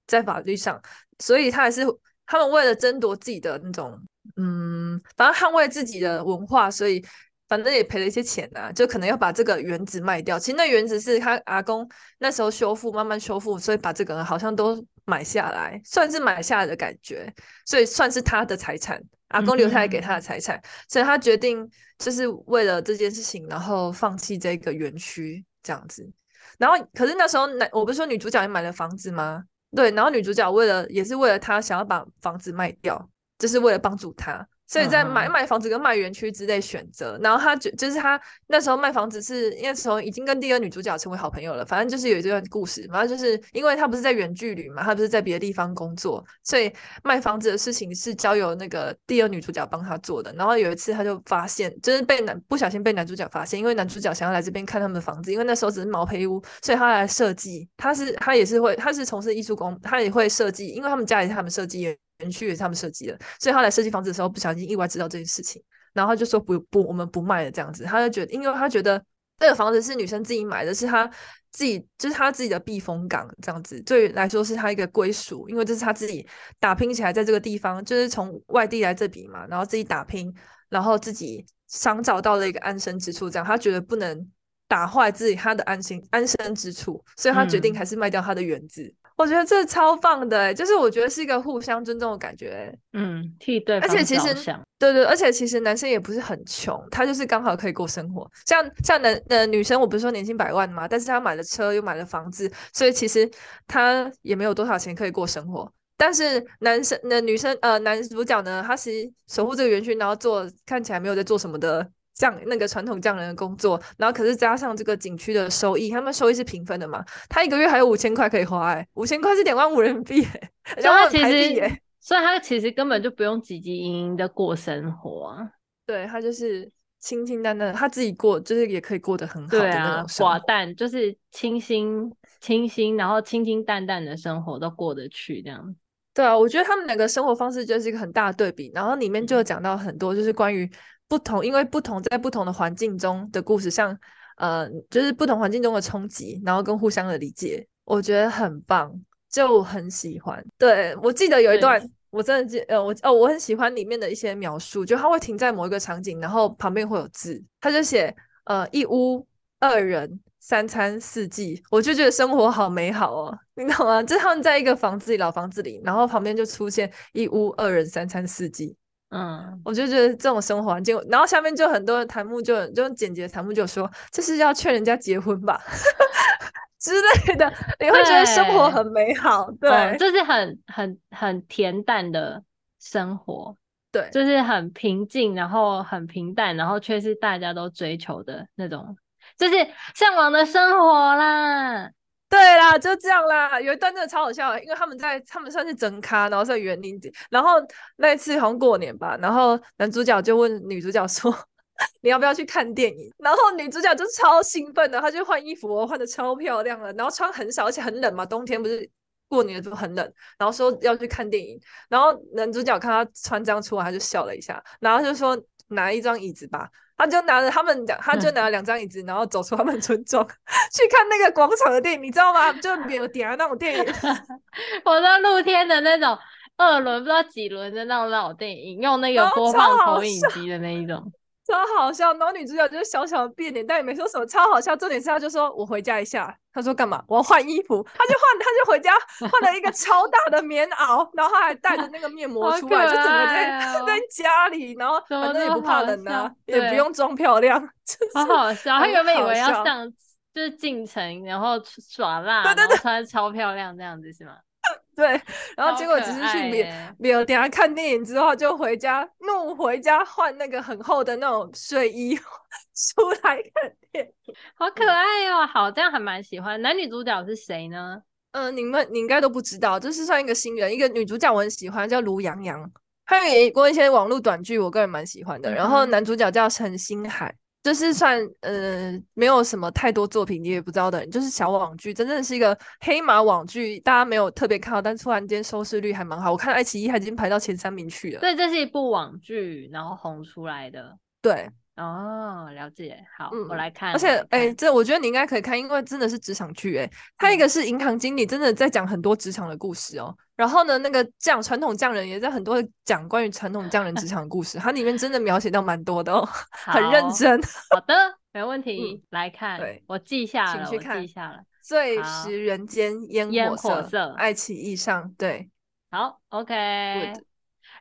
在法律上，所以他还是他们为了争夺自己的那种，嗯，反正捍卫自己的文化，所以。反正也赔了一些钱呐、啊，就可能要把这个园子卖掉。其实那园子是他阿公那时候修复，慢慢修复，所以把这个好像都买下来，算是买下来的感觉，所以算是他的财产，阿公留下来给他的财产。嗯、所以他决定就是为了这件事情，然后放弃这个园区这样子。然后可是那时候男，我不是说女主角也买了房子吗？对，然后女主角为了也是为了他想要把房子卖掉，就是为了帮助他。所以在买卖房子跟卖园区之类选择，然后他就就是他那时候卖房子是那时候已经跟第二女主角成为好朋友了，反正就是有这段故事，然后就是因为他不是在远距离嘛，他不是在别的地方工作，所以卖房子的事情是交由那个第二女主角帮他做的。然后有一次他就发现，就是被男不小心被男主角发现，因为男主角想要来这边看他们的房子，因为那时候只是毛坯屋，所以他来设计，他是他也是会，他是从事艺术工，他也会设计，因为他们家里是他们设计。园区也是他们设计的，所以他来设计房子的时候不小心意外知道这件事情，然后他就说不不，我们不卖了这样子。他就觉得，因为他觉得这个房子是女生自己买的，是他自己就是他自己的避风港这样子，对来说是他一个归属，因为这是他自己打拼起来在这个地方，就是从外地来这里嘛，然后自己打拼，然后自己想找到了一个安身之处，这样他觉得不能打坏自己他的安心安身之处，所以他决定还是卖掉他的园子。嗯我觉得这超棒的，欸，就是我觉得是一个互相尊重的感觉，欸，嗯，替对方，而且其实对对，而且其实男生也不是很穷，他就是刚好可以过生活。像像男呃女生，我不是说年薪百万嘛，但是他买了车又买了房子，所以其实他也没有多少钱可以过生活。但是男生那女生呃男主角呢，他其实守护这个园区，然后做看起来没有在做什么的。匠那个传统匠人的工作，然后可是加上这个景区的收益，他们收益是平分的嘛？他一个月还有五千块可以花，哎，五千块是两万五人民币，两万台币，哎，所以他其实根本就不用汲汲营营的过生活，对，他就是清清淡淡，他自己过就是也可以过得很好的那种生活，寡淡就是清新清新，然后清清淡淡的生活都过得去这样。对啊，我觉得他们两个生活方式就是一个很大的对比，然后里面就有讲到很多就是关于。不同，因为不同，在不同的环境中的故事，像呃，就是不同环境中的冲击，然后跟互相的理解，我觉得很棒，就很喜欢。对，我记得有一段，我真的记，呃，我哦，我很喜欢里面的一些描述，就他会停在某一个场景，然后旁边会有字，他就写呃一屋二人三餐四季，我就觉得生活好美好哦，你懂吗？就他们在一个房子里，老房子里，然后旁边就出现一屋二人三餐四季。嗯，我就觉得这种生活环境，然后下面就很多弹幕就就简洁弹幕就说，这是要劝人家结婚吧？之类的，你会觉得生活很美好，对，对。嗯、就是很很很恬淡的生活，对，就是很平静，然后很平淡，然后却是大家都追求的那种，就是向往的生活啦。对啦，就这样啦。有一段真的超好笑，因为他们在他们算是整咖，然后在园林里。然后那一次好像过年吧，然后男主角就问女主角说：“你要不要去看电影？”然后女主角就超兴奋的，她就换衣服，换的超漂亮了，然后穿很少，而且很冷嘛，冬天不是过年的时候很冷，然后说要去看电影。然后男主角看她穿这样出来，他就笑了一下，然后就说：“拿一张椅子吧。”他就拿着他们两，他就拿了两张椅子，嗯、然后走出他们村庄 去看那个广场的电影，你知道吗？就没有点那种电影，我说露天的那种二轮不知道几轮的那种老电影，用那个播放投影机的那一种。超好笑，然后女主角就是小小的变脸，但也没说什么，超好笑。重点是，她就说我回家一下。她说干嘛？我要换衣服。她就换，她就回家 换了一个超大的棉袄，然后她还带着那个面膜出来，哦、就整个在 在家里，然后反正也不怕冷啊，也不用装漂亮，好好笑。她原本以为要上就是进城，然后耍辣，对对对，穿超漂亮这样子是吗？对，然后结果只是去没没有等下看电影之后就回家，怒回家换那个很厚的那种睡衣 出来看电影，好可爱哦！好，这样还蛮喜欢。男女主角是谁呢？嗯、呃，你们你应该都不知道，这是算一个新人，一个女主角我很喜欢，叫卢洋洋，她有演过一些网络短剧，我个人蛮喜欢的。然后男主角叫陈星海。就是算呃没有什么太多作品你也不知道的人，就是小网剧，真正是一个黑马网剧，大家没有特别看到，但突然间收视率还蛮好。我看爱奇艺还已经排到前三名去了。对，这是一部网剧，然后红出来的。对。哦，了解。好，嗯、我来看。而且，哎、欸，这我觉得你应该可以看，因为真的是职场剧。哎，他一个是银行经理，真的在讲很多职场的故事哦。然后呢，那个匠传统匠人也在很多讲关于传统匠人职 场的故事，它里面真的描写到蛮多的哦，很认真。好的，没问题。嗯、来看，对，我记下了，请去看，我记下了。最食人间烟火色，火色爱奇艺上，对。好，OK。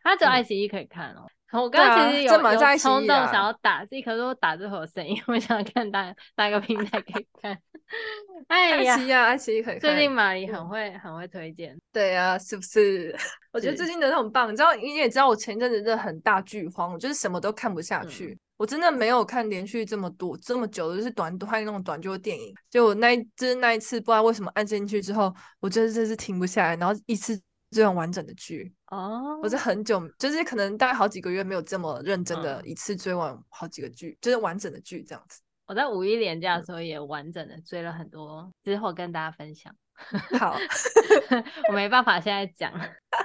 它只有爱奇艺可以看哦。我刚刚其实有、啊、有冲动想要打字，可是我打字会有声音，我想看哪哪个平台可以看。哎呀，爱奇艺啊，爱奇艺可以看。最近马頊很会、嗯、很会推荐。对啊，是不是？我觉得最近的很棒。你知道，你也知道，我前阵子真的很大剧荒，我就是什么都看不下去。嗯、我真的没有看连续这么多这么久的，就是短拍那种短剧电影。就我那一就是那一次，不知道为什么按进去之后，我真的真是停不下来，然后一次。这样完整的剧哦，oh. 我是很久，就是可能大概好几个月没有这么认真的一次追完好几个剧，oh. 就是完整的剧这样子。我在五一连假的时候也完整的追了很多，之后跟大家分享。好，我没办法现在讲。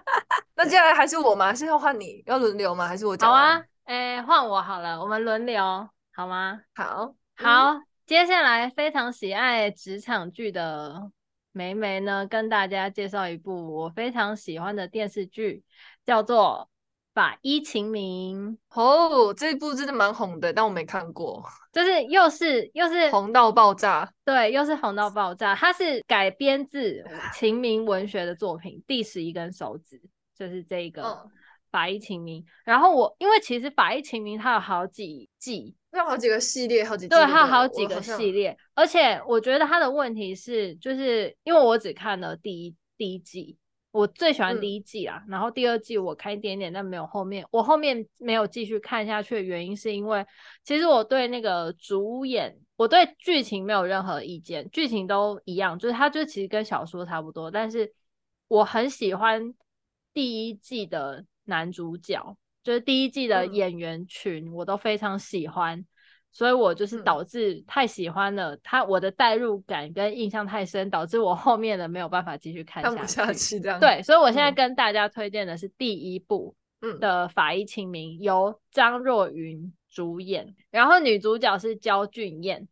那接下来还是我吗？是要换你要轮流吗？还是我讲？好啊，哎、欸，换我好了，我们轮流好吗？好，好，嗯、接下来非常喜爱职场剧的。梅梅呢，跟大家介绍一部我非常喜欢的电视剧，叫做《法医秦明》。哦，这一部真的蛮红的，但我没看过。就是又是又是红到爆炸，对，又是红到爆炸。它是改编自 秦明文学的作品《第十一根手指》，就是这个《法医秦明》。然后我因为其实《法医秦明》它有好几季。有好几个系列，好几对，它有好几个系列，而且我觉得它的问题是，就是因为我只看了第一第一季，我最喜欢第一季啊，嗯、然后第二季我看一点点，但没有后面，我后面没有继续看下去的原因是因为，其实我对那个主演，我对剧情没有任何意见，剧情都一样，就是它就其实跟小说差不多，但是我很喜欢第一季的男主角。就是第一季的演员群，我都非常喜欢，嗯、所以我就是导致太喜欢了，他我的代入感跟印象太深，导致我后面的没有办法继续看下去。看不下去这样。对，所以我现在跟大家推荐的是第一部的《法医秦明》，由张若昀主演，然后女主角是焦俊艳。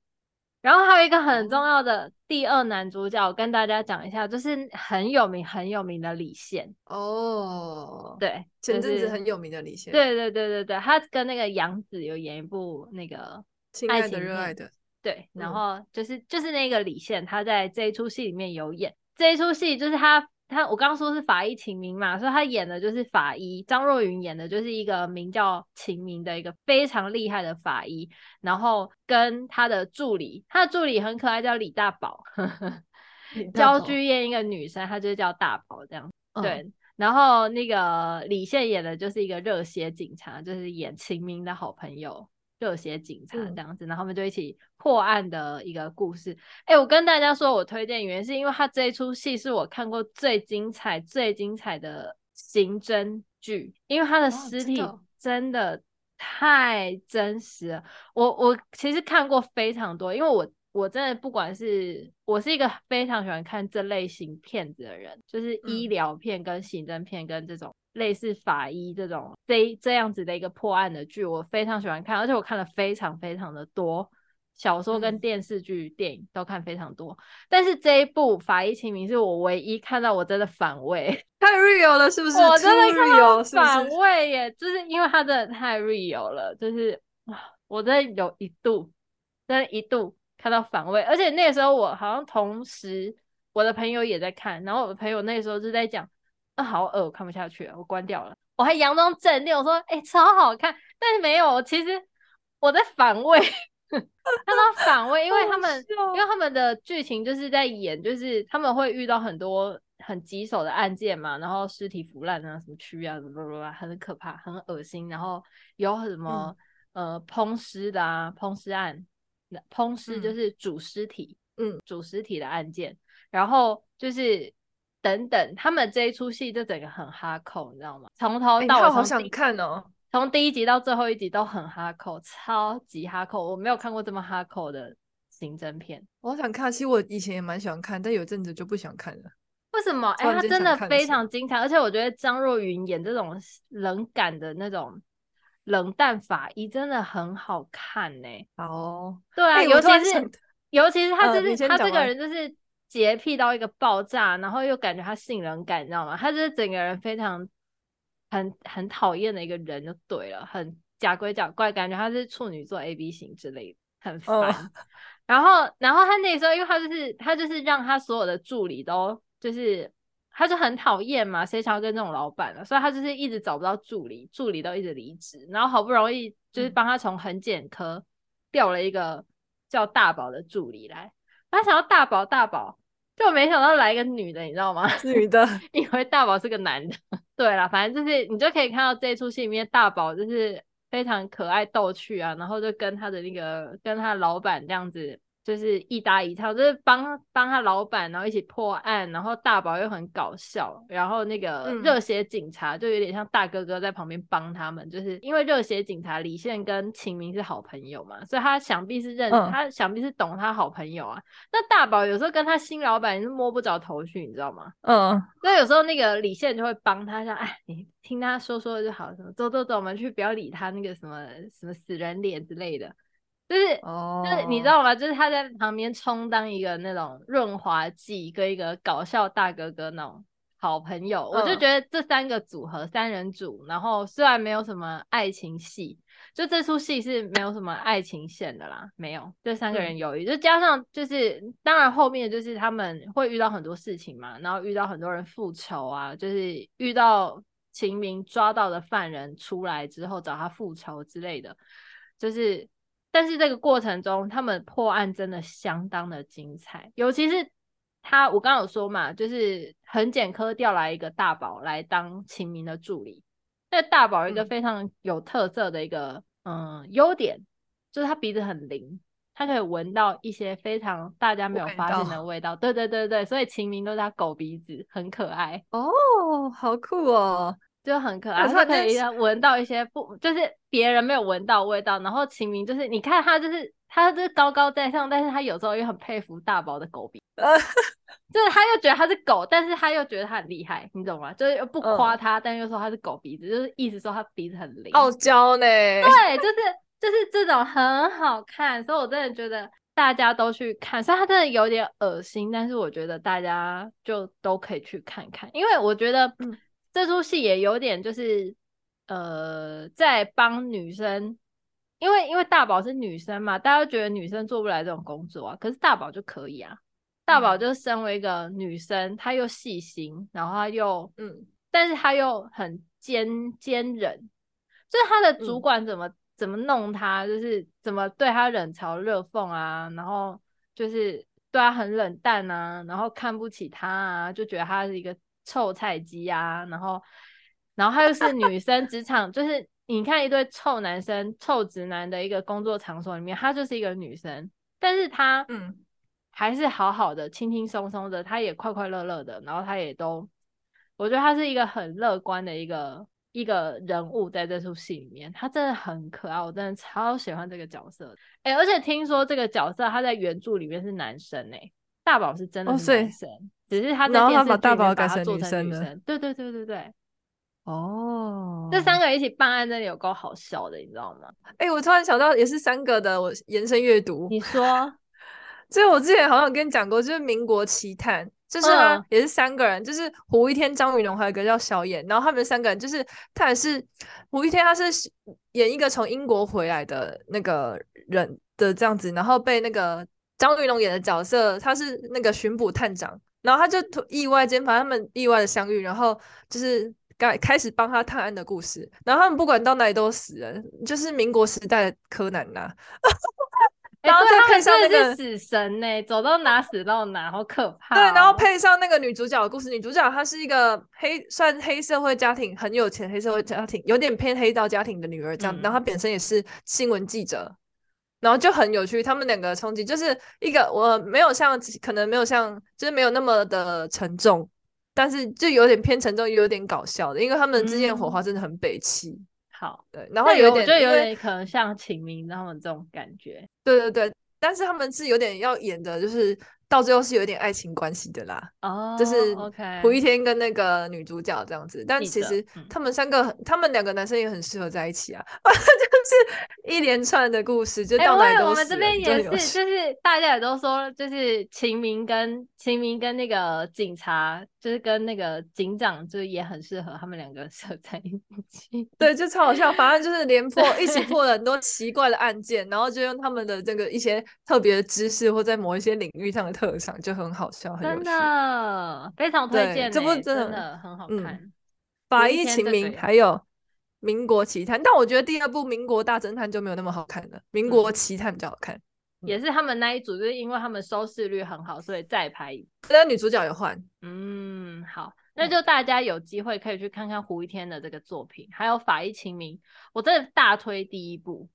然后还有一个很重要的第二男主角，我跟大家讲一下，就是很有名很有名的李现。哦，对，前阵子很有名的李现，对对对对对，他跟那个杨紫有演一部那个《亲爱的热爱的》，对，然后就是就是那个李现，他在这一出戏里面有演，这一出戏就是他。他我刚刚说是法医秦明嘛，所以他演的就是法医，张若昀演的就是一个名叫秦明的一个非常厉害的法医，然后跟他的助理，他的助理很可爱，叫李大宝，焦俊艳一个女生，她就叫大宝这样，嗯、对，然后那个李现演的就是一个热血警察，就是演秦明的好朋友。热血警察这样子，嗯、然后他们就一起破案的一个故事。哎、欸，我跟大家说，我推荐原因是因为他这一出戏是我看过最精彩、最精彩的刑侦剧，因为他的尸体真的太真实了。哦、我我其实看过非常多，因为我我真的不管是我是一个非常喜欢看这类型片子的人，就是医疗片跟刑侦片跟这种。类似法医这种这这样子的一个破案的剧，我非常喜欢看，而且我看了非常非常的多小说跟电视剧、嗯、电影都看非常多。但是这一部《法医秦明》是我唯一看到我真的反胃，太 real 了，是不是？我真的看到反胃耶，就是因为它真的太 real 了，就是我真的有一度，真的一度看到反胃，而且那个时候我好像同时我的朋友也在看，然后我的朋友那个时候就在讲。好恶，我看不下去了，我关掉了。我还佯装镇定，我说：“哎、欸，超好看。”但是没有，其实我在反胃，看到反胃，因为他们，因为他们的剧情就是在演，就是他们会遇到很多很棘手的案件嘛，然后尸体腐烂啊，什么蛆啊，什么什么，很可怕，很恶心。然后有什么、嗯、呃烹尸的啊，烹尸案，烹尸就是煮尸体，嗯，煮尸体的案件，然后就是。等等，他们这一出戏就整个很哈扣，你知道吗？从头到尾，欸、好想看哦。从第一集到最后一集都很哈扣，超级哈扣，我没有看过这么哈扣的刑侦片。我想看，其实我以前也蛮喜欢看，但有阵子就不想看了。为什么？哎、欸，他真的非常精彩，而且我觉得张若昀演这种冷感的那种冷淡法医真的很好看呢、欸。哦，对啊，欸、尤其是尤其是他就是、呃、他这个人就是洁癖到一个爆炸，然后又感觉他性冷感，你知道吗？他就是整个人非常很很讨厌的一个人，就对了，很假鬼假怪，感觉他是处女座 A B 型之类的，很烦。哦、然后，然后他那时候，因为他就是他就是让他所有的助理都。就是他就很讨厌嘛，谁想要跟这种老板了？所以他就是一直找不到助理，助理都一直离职，然后好不容易就是帮他从痕检科调了一个叫大宝的助理来。他想要大宝大宝，就没想到来一个女的，你知道吗？女的，因为大宝是个男的。对啦，反正就是你就可以看到这出戏里面大宝就是非常可爱逗趣啊，然后就跟他的那个跟他老板这样子。就是一搭一唱，就是帮帮他老板，然后一起破案，然后大宝又很搞笑，然后那个热血警察就有点像大哥哥在旁边帮他们，嗯、就是因为热血警察李现跟秦明是好朋友嘛，所以他想必是认、嗯、他，想必是懂他好朋友啊。那大宝有时候跟他新老板是摸不着头绪，你知道吗？嗯，所以有时候那个李现就会帮他，像：“哎，你听他说说就好，什么走走走，我们去不要理他那个什么什么死人脸之类的。”就是，oh. 就是你知道吗？就是他在旁边充当一个那种润滑剂，跟一个搞笑大哥哥那种好朋友。Uh. 我就觉得这三个组合三人组，然后虽然没有什么爱情戏，就这出戏是没有什么爱情线的啦，没有。这三个人友谊，嗯、就加上就是，当然后面就是他们会遇到很多事情嘛，然后遇到很多人复仇啊，就是遇到秦明抓到的犯人出来之后找他复仇之类的，就是。但是这个过程中，他们破案真的相当的精彩，尤其是他，我刚刚有说嘛，就是痕检科调来一个大宝来当秦明的助理。那大宝一个非常有特色的一个嗯优点，就是他鼻子很灵，他可以闻到一些非常大家没有发现的味道。对对对对，所以秦明都是他狗鼻子，很可爱哦，好酷哦。就很可爱，他可以闻到一些不，就是别人没有闻到味道。然后秦明就是，你看他就是他就是高高在上，但是他有时候又很佩服大宝的狗鼻，就是他又觉得他是狗，但是他又觉得他很厉害，你懂吗？就是又不夸他，嗯、但又说他是狗鼻子，就是意思说他鼻子很灵。傲娇呢？对，就是就是这种很好看，所以我真的觉得大家都去看。虽然他真的有点恶心，但是我觉得大家就都可以去看看，因为我觉得。嗯这出戏也有点就是，呃，在帮女生，因为因为大宝是女生嘛，大家都觉得女生做不来这种工作啊，可是大宝就可以啊。大宝就身为一个女生，她又细心，然后她又嗯，但是她又很坚坚忍，就是她的主管怎么、嗯、怎么弄她，就是怎么对她冷嘲热讽啊，然后就是对她很冷淡啊，然后看不起她啊，就觉得她是一个。臭菜鸡呀、啊，然后，然后他又是女生职场，就是你看一堆臭男生、臭直男的一个工作场所里面，她就是一个女生，但是她嗯，还是好好的、轻轻松松的，她也快快乐乐的，然后她也都，我觉得她是一个很乐观的一个一个人物，在这出戏里面，她真的很可爱，我真的超喜欢这个角色。哎，而且听说这个角色他在原著里面是男生哎，大宝是真的是男生。哦只是他在电视剧里面把他做成女生，对对对对对，哦，这三个人一起办案真的有够好笑的，你知道吗？哎、欸，我突然想到，也是三个的，我延伸阅读。你说，就我之前好像跟你讲过，就是《民国奇探》，就是也是三个人，就是胡一天、张云龙还有一个叫小燕，然后他们三个人就是他也是胡一天，他是演一个从英国回来的那个人的这样子，然后被那个张云龙演的角色，他是那个巡捕探长。然后他就意外间，反正他们意外的相遇，然后就是开开始帮他探案的故事。然后他们不管到哪里都死人，就是民国时代的柯南呐、啊。然后再配上那个死神呢、欸，走到哪死到哪，好可怕、哦。对，然后配上那个女主角的故事，女主角她是一个黑算黑社会家庭，很有钱黑社会家庭，有点偏黑道家庭的女儿这样。嗯、然后她本身也是新闻记者。然后就很有趣，他们两个冲击就是一个我没有像，可能没有像，就是没有那么的沉重，但是就有点偏沉重，又有点搞笑的，因为他们之间的火花真的很北气。好，对，然后有点，就有点可能像秦明他们这种感觉。对对对，但是他们是有点要演的，就是。到最后是有点爱情关系的啦，哦，就是胡一天跟那个女主角这样子，但其实他们三个，他们两个男生也很适合在一起啊，就是一连串的故事，就到哪里都是。我们这边也是，就是大家也都说，就是秦明跟秦明跟那个警察，就是跟那个警长，就是也很适合他们两个适合在一起。对，就超好笑，反正就是连破一起破了很多奇怪的案件，然后就用他们的这个一些特别的知识，或在某一些领域上的。特长就很好笑，很有趣，真的非常推荐。这部真的，真的很好看，嗯，法医秦明还有民国奇探，但我觉得第二部民国大侦探就没有那么好看了。民国奇探比较好看，嗯，也是他们那一组，就是因为他们收视率很好，所以再拍。那女主角有换，嗯，好，那就大家有机会可以去看看胡一天的这个作品，还有法医秦明，我真的大推第一部，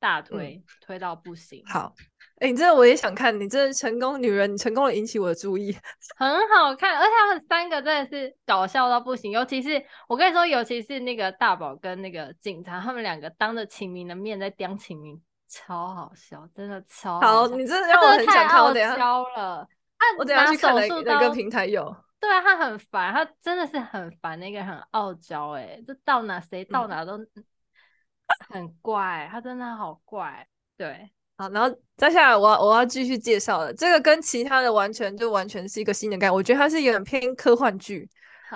大推，嗯，推到不行。好。哎、欸，你真的我也想看，你真的成功女人，你成功的引起我的注意，很好看，而且他们三个真的是搞笑到不行，尤其是我跟你说，尤其是那个大宝跟那个警察，他们两个当着秦明的面在刁秦明，超好笑，真的超好，好，你真的让我很想看，我等下了，我等下去看哪哪个平台有？对啊，他很烦，他真的是很烦，那个很傲娇，哎，就到哪谁到哪都很怪，嗯、他真的好怪，对。好，然后接下来我要我要继续介绍了。这个跟其他的完全就完全是一个新的概念。我觉得它是有点偏科幻剧，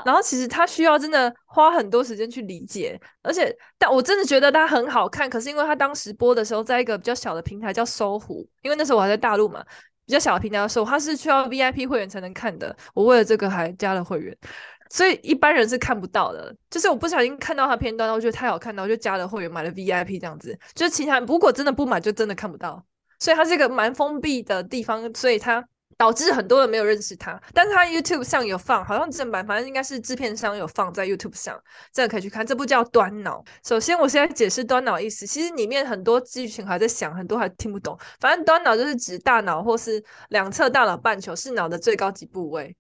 然后其实它需要真的花很多时间去理解。而且，但我真的觉得它很好看。可是因为它当时播的时候，在一个比较小的平台叫搜狐，因为那时候我还在大陆嘛，比较小的平台的时候，它是需要 VIP 会员才能看的。我为了这个还加了会员，所以一般人是看不到的。就是我不小心看到它片段，然后我觉得太好看了，我就加了会员，买了 VIP 这样子。就是其他如果真的不买，就真的看不到。所以它是一个蛮封闭的地方，所以它导致很多人没有认识它。但是它 YouTube 上有放，好像正版，反正应该是制片商有放在 YouTube 上，这样可以去看。这部叫《端脑》。首先，我现在解释“端脑”意思，其实里面很多剧情还在想，很多还听不懂。反正“端脑”就是指大脑或是两侧大脑半球是脑的最高级部位。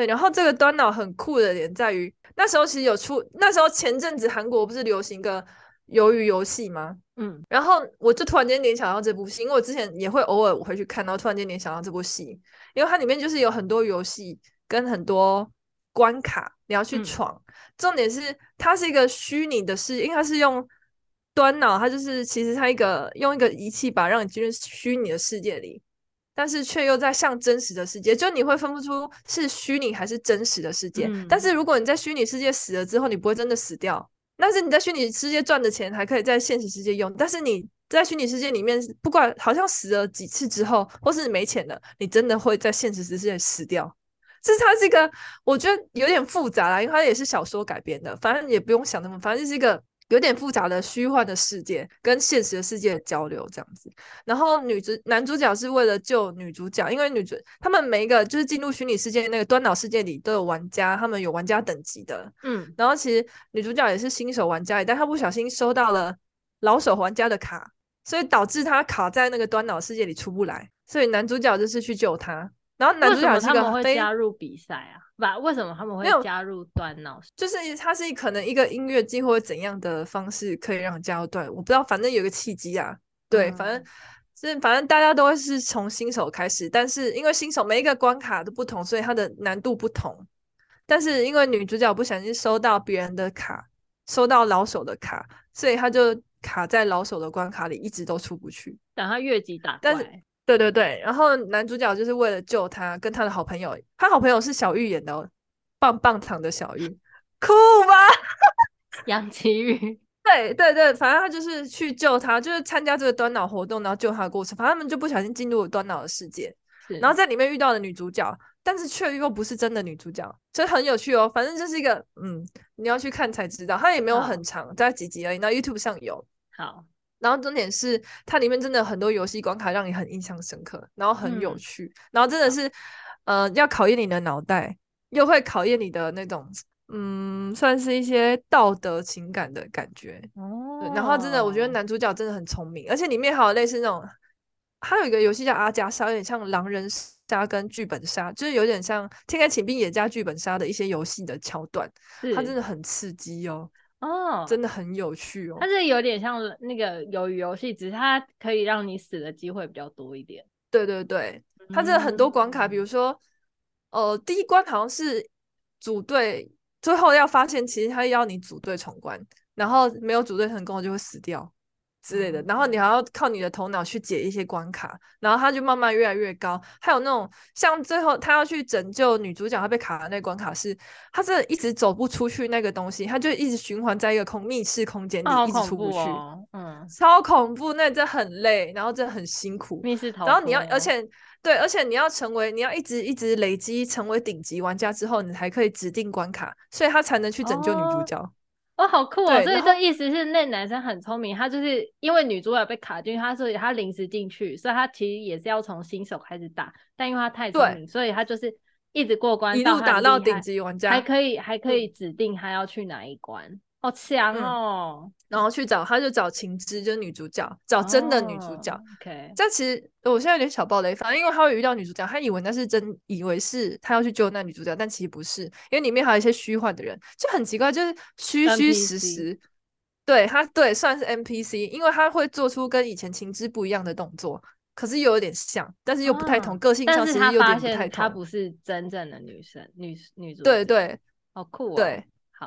对，然后这个“端脑”很酷的点在于，那时候其实有出，那时候前阵子韩国不是流行个。鱿鱼游戏吗？嗯，然后我就突然间联想到这部戏，因为我之前也会偶尔我会去看，然后突然间联想到这部戏，因为它里面就是有很多游戏跟很多关卡你要去闯，嗯、重点是它是一个虚拟的世界，因为它是用端脑，它就是其实它一个用一个仪器把让你进入虚拟的世界里，但是却又在像真实的世界，就你会分不出是虚拟还是真实的世界。嗯、但是如果你在虚拟世界死了之后，你不会真的死掉。但是你在虚拟世界赚的钱还可以在现实世界用，但是你在虚拟世界里面，不管好像死了几次之后，或是你没钱了，你真的会在现实世界死掉。这是它是一个，我觉得有点复杂啦，因为它也是小说改编的，反正也不用想那么，反正就是一个。有点复杂的虚幻的世界跟现实的世界的交流这样子，然后女主男主角是为了救女主角，因为女主他们每一个就是进入虚拟世界那个端脑世界里都有玩家，他们有玩家等级的，嗯，然后其实女主角也是新手玩家，但她不小心收到了老手玩家的卡，所以导致她卡在那个端脑世界里出不来，所以男主角就是去救她，然后男主角是个他们会加入比赛啊。不，为什么他们会加入端脑？就是他是可能一个音乐机或者怎样的方式可以让你加入段，我不知道，反正有个契机啊。对，嗯、反正是反正大家都会是从新手开始，但是因为新手每一个关卡都不同，所以它的难度不同。但是因为女主角不小心收到别人的卡，收到老手的卡，所以他就卡在老手的关卡里，一直都出不去。等他越级打怪。但是对对对，然后男主角就是为了救他，跟他的好朋友，他好朋友是小玉演的哦，棒棒糖的小玉，酷吧？杨奇玉，对对对，反正他就是去救他，就是参加这个端脑活动，然后救他的过程。反正他们就不小心进入了端脑的世界，然后在里面遇到了女主角，但是却又不是真的女主角，所以很有趣哦。反正就是一个，嗯，你要去看才知道，它也没有很长，大概几集而已。那 YouTube 上有，好。然后重点是，它里面真的很多游戏关卡让你很印象深刻，然后很有趣，嗯、然后真的是，呃，要考验你的脑袋，又会考验你的那种，嗯，算是一些道德情感的感觉。哦。然后真的，我觉得男主角真的很聪明，而且里面还有类似那种，还有一个游戏叫阿加莎，有点像狼人杀跟剧本杀，就是有点像《天开请闭野加剧本杀》的一些游戏的桥段，它真的很刺激哦。哦，真的很有趣哦。它是有点像那个鱿鱼游戏，只是它可以让你死的机会比较多一点。对对对，它这很多关卡，嗯、比如说，呃，第一关好像是组队，最后要发现其实它要你组队闯关，然后没有组队成功就会死掉。之类的，然后你还要靠你的头脑去解一些关卡，然后它就慢慢越来越高。还有那种像最后他要去拯救女主角，他被卡的那关卡是，他是一直走不出去那个东西，他就一直循环在一个空密室空间里，一直出不去。哦、嗯，超恐怖，那真的很累，然后真的很辛苦。密室逃。然后你要，而且对，而且你要成为，你要一直一直累积成为顶级玩家之后，你才可以指定关卡，所以他才能去拯救女主角。哦哦，好酷哦！所以这意思是那男生很聪明，他就是因为女主角被卡进去，他所以他临时进去，所以他其实也是要从新手开始打，但因为他太聪明，所以他就是一直过关，一路打到顶级玩家，还可以还可以指定他要去哪一关。嗯好强哦、嗯！然后去找，他就找晴之，就是女主角，找真的女主角。Oh, OK，这其实我现在有点小暴雷，反正因为他会遇到女主角，他以为那是真，以为是他要去救那女主角，但其实不是，因为里面还有一些虚幻的人，就很奇怪，就是虚虚实实。对他，对，算是 NPC，因为他会做出跟以前晴之不一样的动作，可是又有点像，但是又不太同，哦、个性上其实有点不太同。他不是真正的女生，女女主角。对对，好酷啊、哦！对。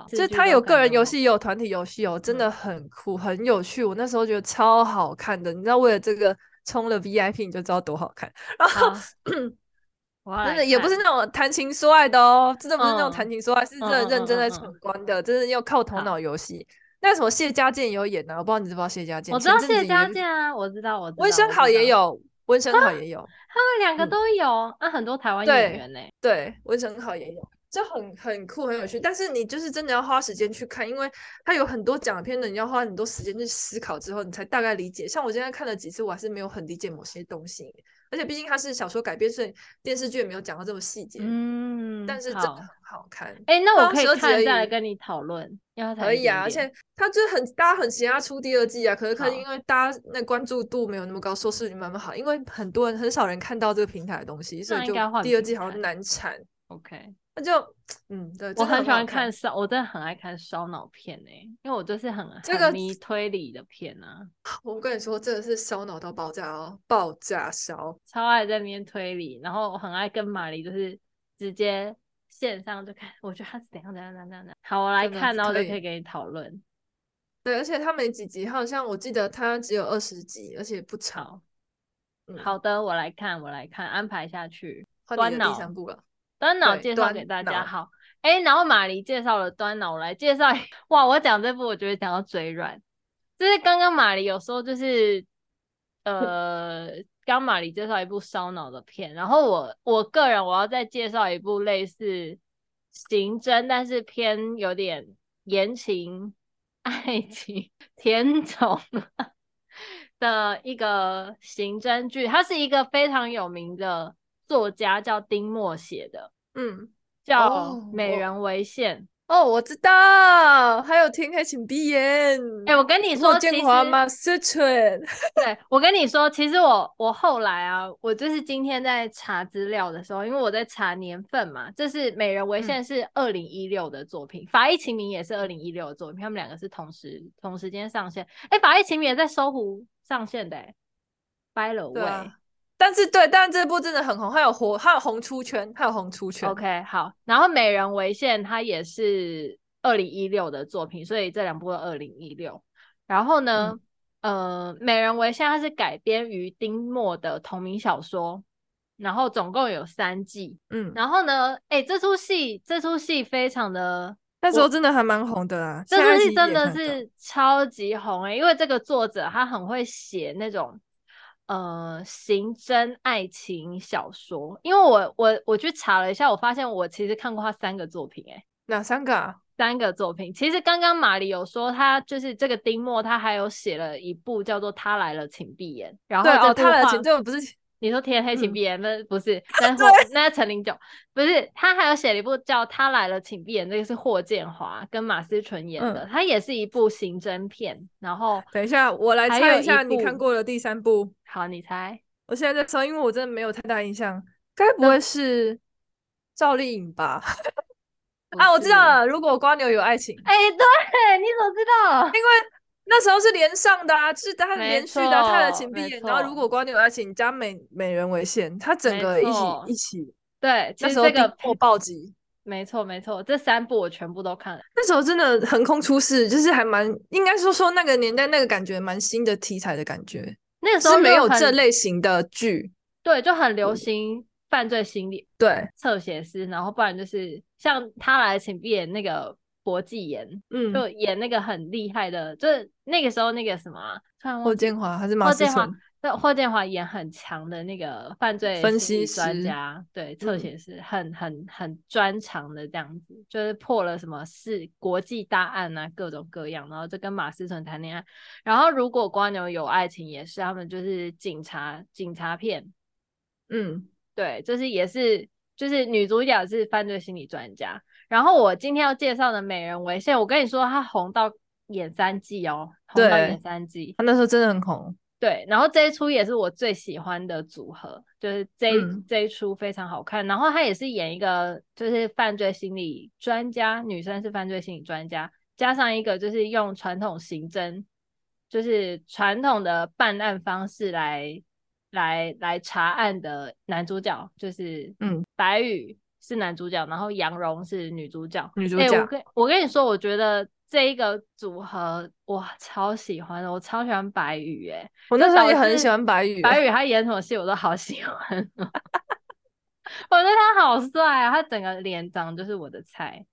就是他有个人游戏，也有团体游戏哦，真的很酷，很有趣。我那时候觉得超好看的，你知道，为了这个充了 VIP，你就知道多好看。然后，真的也不是那种谈情说爱的哦，真的不是那种谈情说爱，是真的认真在闯关的，真的要靠头脑游戏。那什么谢家健也有演啊，我不知道你知不知道谢家健？我知道谢家健啊，我知道，我知道。温昇豪也有，温昇豪也有，他们两个都有。啊很多台湾演员呢？对，温昇豪也有。就很很酷很有趣，但是你就是真的要花时间去看，因为它有很多讲片的，你要花很多时间去思考之后，你才大概理解。像我今天看了几次，我还是没有很理解某些东西，而且毕竟它是小说改编，所以电视剧也没有讲到这么细节。嗯，但是真的很好看。哎、欸，那我可以看再来跟你讨论。可以啊，而且它就很大家很期待出第二季啊，可是可能因为大家那关注度没有那么高，收视率慢慢好，因为很多人很少人看到这个平台的东西，所以就第二季好像难产。OK。那就，嗯，对，我很喜欢看烧，我真的很爱看烧脑片呢、欸，因为我就是很这个迷推理的片啊。我跟你说，真的是烧脑到爆炸哦，爆炸烧，超爱在那边推理，然后我很爱跟玛丽就是直接线上就看，我觉得他是怎样怎样怎样怎样。好，我来看，然后就可以给你讨论。对，而且他没几集，好像我记得他只有二十集，而且不长。嗯、好的，我来看，我来看，安排下去。关脑第三部了。端脑介绍给大家好，哎、欸，然后马黎介绍了端脑，我来介绍。哇，我讲这部，我觉得讲到嘴软。就是刚刚马黎有说，就是呃，刚马黎介绍一部烧脑的片，然后我我个人我要再介绍一部类似刑侦，但是偏有点言情、爱情、甜宠的一个刑侦剧，它是一个非常有名的作家叫丁默写的。嗯，叫《美人为线》哦，哦，我知道，还有《天黑请闭眼》。哎，我跟你说，其实，对，我跟你说，其实我我后来啊，我就是今天在查资料的时候，因为我在查年份嘛，这是《美人为线》是二零一六的作品，嗯，《法医秦明》也是二零一六的作品，他们两个是同时同时间上线。哎，《法医秦明》也在搜狐上线的，哎，by the way。但是对，但是这部真的很红，还有火，还有红出圈，还有红出圈。OK，好，然后《美人为馅》它也是二零一六的作品，所以这两部都二零一六。然后呢，嗯、呃，《美人为馅》它是改编于丁墨的同名小说，然后总共有三季。嗯，然后呢，哎，这出戏这出戏非常的，那时候真的还蛮红的啊。这出戏真的是超级红哎、欸，因为这个作者他很会写那种。呃，刑侦爱情小说，因为我我我去查了一下，我发现我其实看过他三个作品，哎，哪三个啊？三个作品。其实刚刚马丽有说，他就是这个丁墨，他还有写了一部叫做《他来了，请闭眼》，然后这哦，他来了，请这个不是。你说天黑请闭眼，那、嗯、不是，那是那是陈零九，不是，他还有写了一部叫《他来了，请闭眼》，这个是霍建华跟马思纯演的，他、嗯、也是一部刑侦片。然后等一下，我来猜一下，你看过的第三部。好，你猜。我现在在猜，因为我真的没有太大印象，该不会是赵丽颖吧？啊，我知道了。如果瓜牛有爱情，哎、欸，对，你怎么知道？因为那时候是连上的啊，是他连续的，他的请闭眼。然后如果蜗牛有爱情加美美人为先，他整个一起一起。对，那时候这个破暴击。没错没错，这三部我全部都看了。那时候真的横空出世，就是还蛮应该说说那个年代那个感觉蛮新的题材的感觉。那个时候是没有这类型的剧，对，就很流行犯罪心理，对，侧写师，然后不然就是像他来请闭眼那个博纪言，嗯，就演那个很厉害的，就是那个时候那个什么、啊，霍建华还是马思纯。对，霍建华演很强的那个犯罪分析专家，对，侧写师很很很专长的这样子，就是破了什么是国际大案啊，各种各样，然后就跟马思纯谈恋爱。然后如果瓜牛有爱情，也是他们就是警察警察片，嗯，对，就是也是就是女主角是犯罪心理专家。然后我今天要介绍的美人为先，我跟你说，她红到演三季哦，红到演三季，她那时候真的很红。对，然后这一出也是我最喜欢的组合，就是这这一出非常好看。然后他也是演一个就是犯罪心理专家，女生是犯罪心理专家，加上一个就是用传统刑侦，就是传统的办案方式来来来查案的男主角，就是嗯，白宇是男主角，然后杨蓉是女主角。女主角，欸、我跟我跟你说，我觉得。这一个组合哇，超喜欢的，我超喜欢白宇哎，我那时候也很喜欢白宇，白宇他演什么戏我都好喜欢，我觉得他好帅啊，他整个脸长就是我的菜，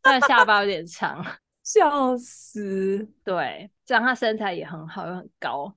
但下巴有点长，笑死，对，这样他身材也很好，又很高，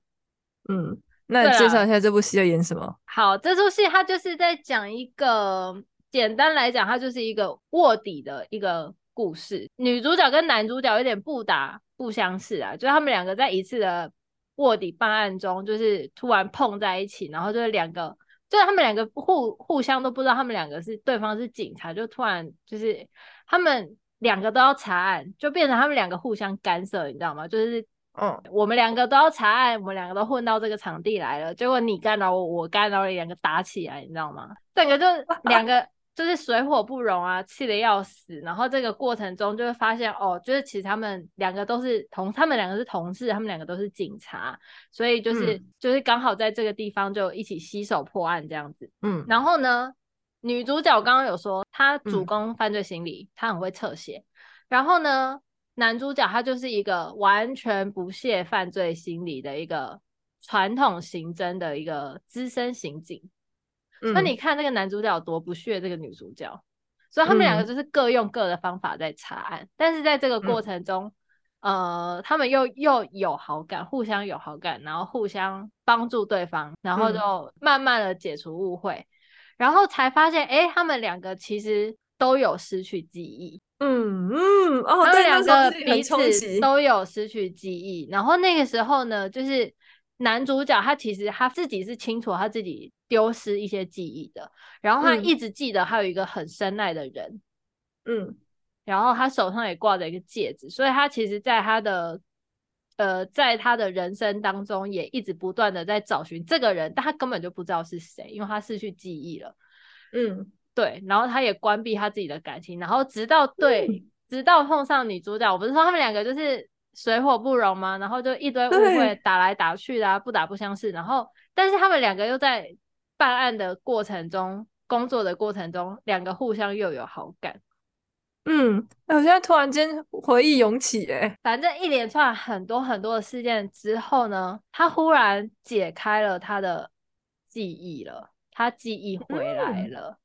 嗯，那你介绍一下这部戏要演什么？好，这出戏他就是在讲一个，简单来讲，它就是一个卧底的一个。故事女主角跟男主角有点不打不相识啊，就是他们两个在一次的卧底办案中，就是突然碰在一起，然后就是两个，就是他们两个互互相都不知道他们两个是对方是警察，就突然就是他们两个都要查案，就变成他们两个互相干涉，你知道吗？就是嗯，我们两个都要查案，我们两个都混到这个场地来了，结果你干扰我，我干扰你，两个打起来，你知道吗？整个就 两个。就是水火不容啊，气得要死。然后这个过程中就会发现，哦，就是其实他们两个都是同，他们两个是同事，他们两个都是警察，所以就是、嗯、就是刚好在这个地方就一起携手破案这样子。嗯，然后呢，女主角刚刚有说她主攻犯罪心理，她、嗯、很会侧写。然后呢，男主角他就是一个完全不屑犯罪心理的一个传统刑侦的一个资深刑警。那、嗯、你看那个男主角有多不屑这个女主角，所以他们两个就是各用各的方法在查案，嗯、但是在这个过程中，嗯、呃，他们又又有好感，互相有好感，然后互相帮助对方，然后就慢慢的解除误会，嗯、然后才发现，哎、欸，他们两个其实都有失去记忆，嗯嗯，哦，他们两个彼此都有失去记忆，然后那个时候呢，就是。男主角他其实他自己是清楚他自己丢失一些记忆的，然后他一直记得还有一个很深爱的人，嗯，然后他手上也挂着一个戒指，所以他其实在他的呃在他的人生当中也一直不断的在找寻这个人，但他根本就不知道是谁，因为他失去记忆了，嗯，对，然后他也关闭他自己的感情，然后直到对，嗯、直到碰上女主角，我不是说他们两个就是。水火不容吗？然后就一堆误会，打来打去的，啊，不打不相识。然后，但是他们两个又在办案的过程中，工作的过程中，两个互相又有好感。嗯，我现在突然间回忆涌起，哎，反正一连串很多很多的事件之后呢，他忽然解开了他的记忆了，他记忆回来了。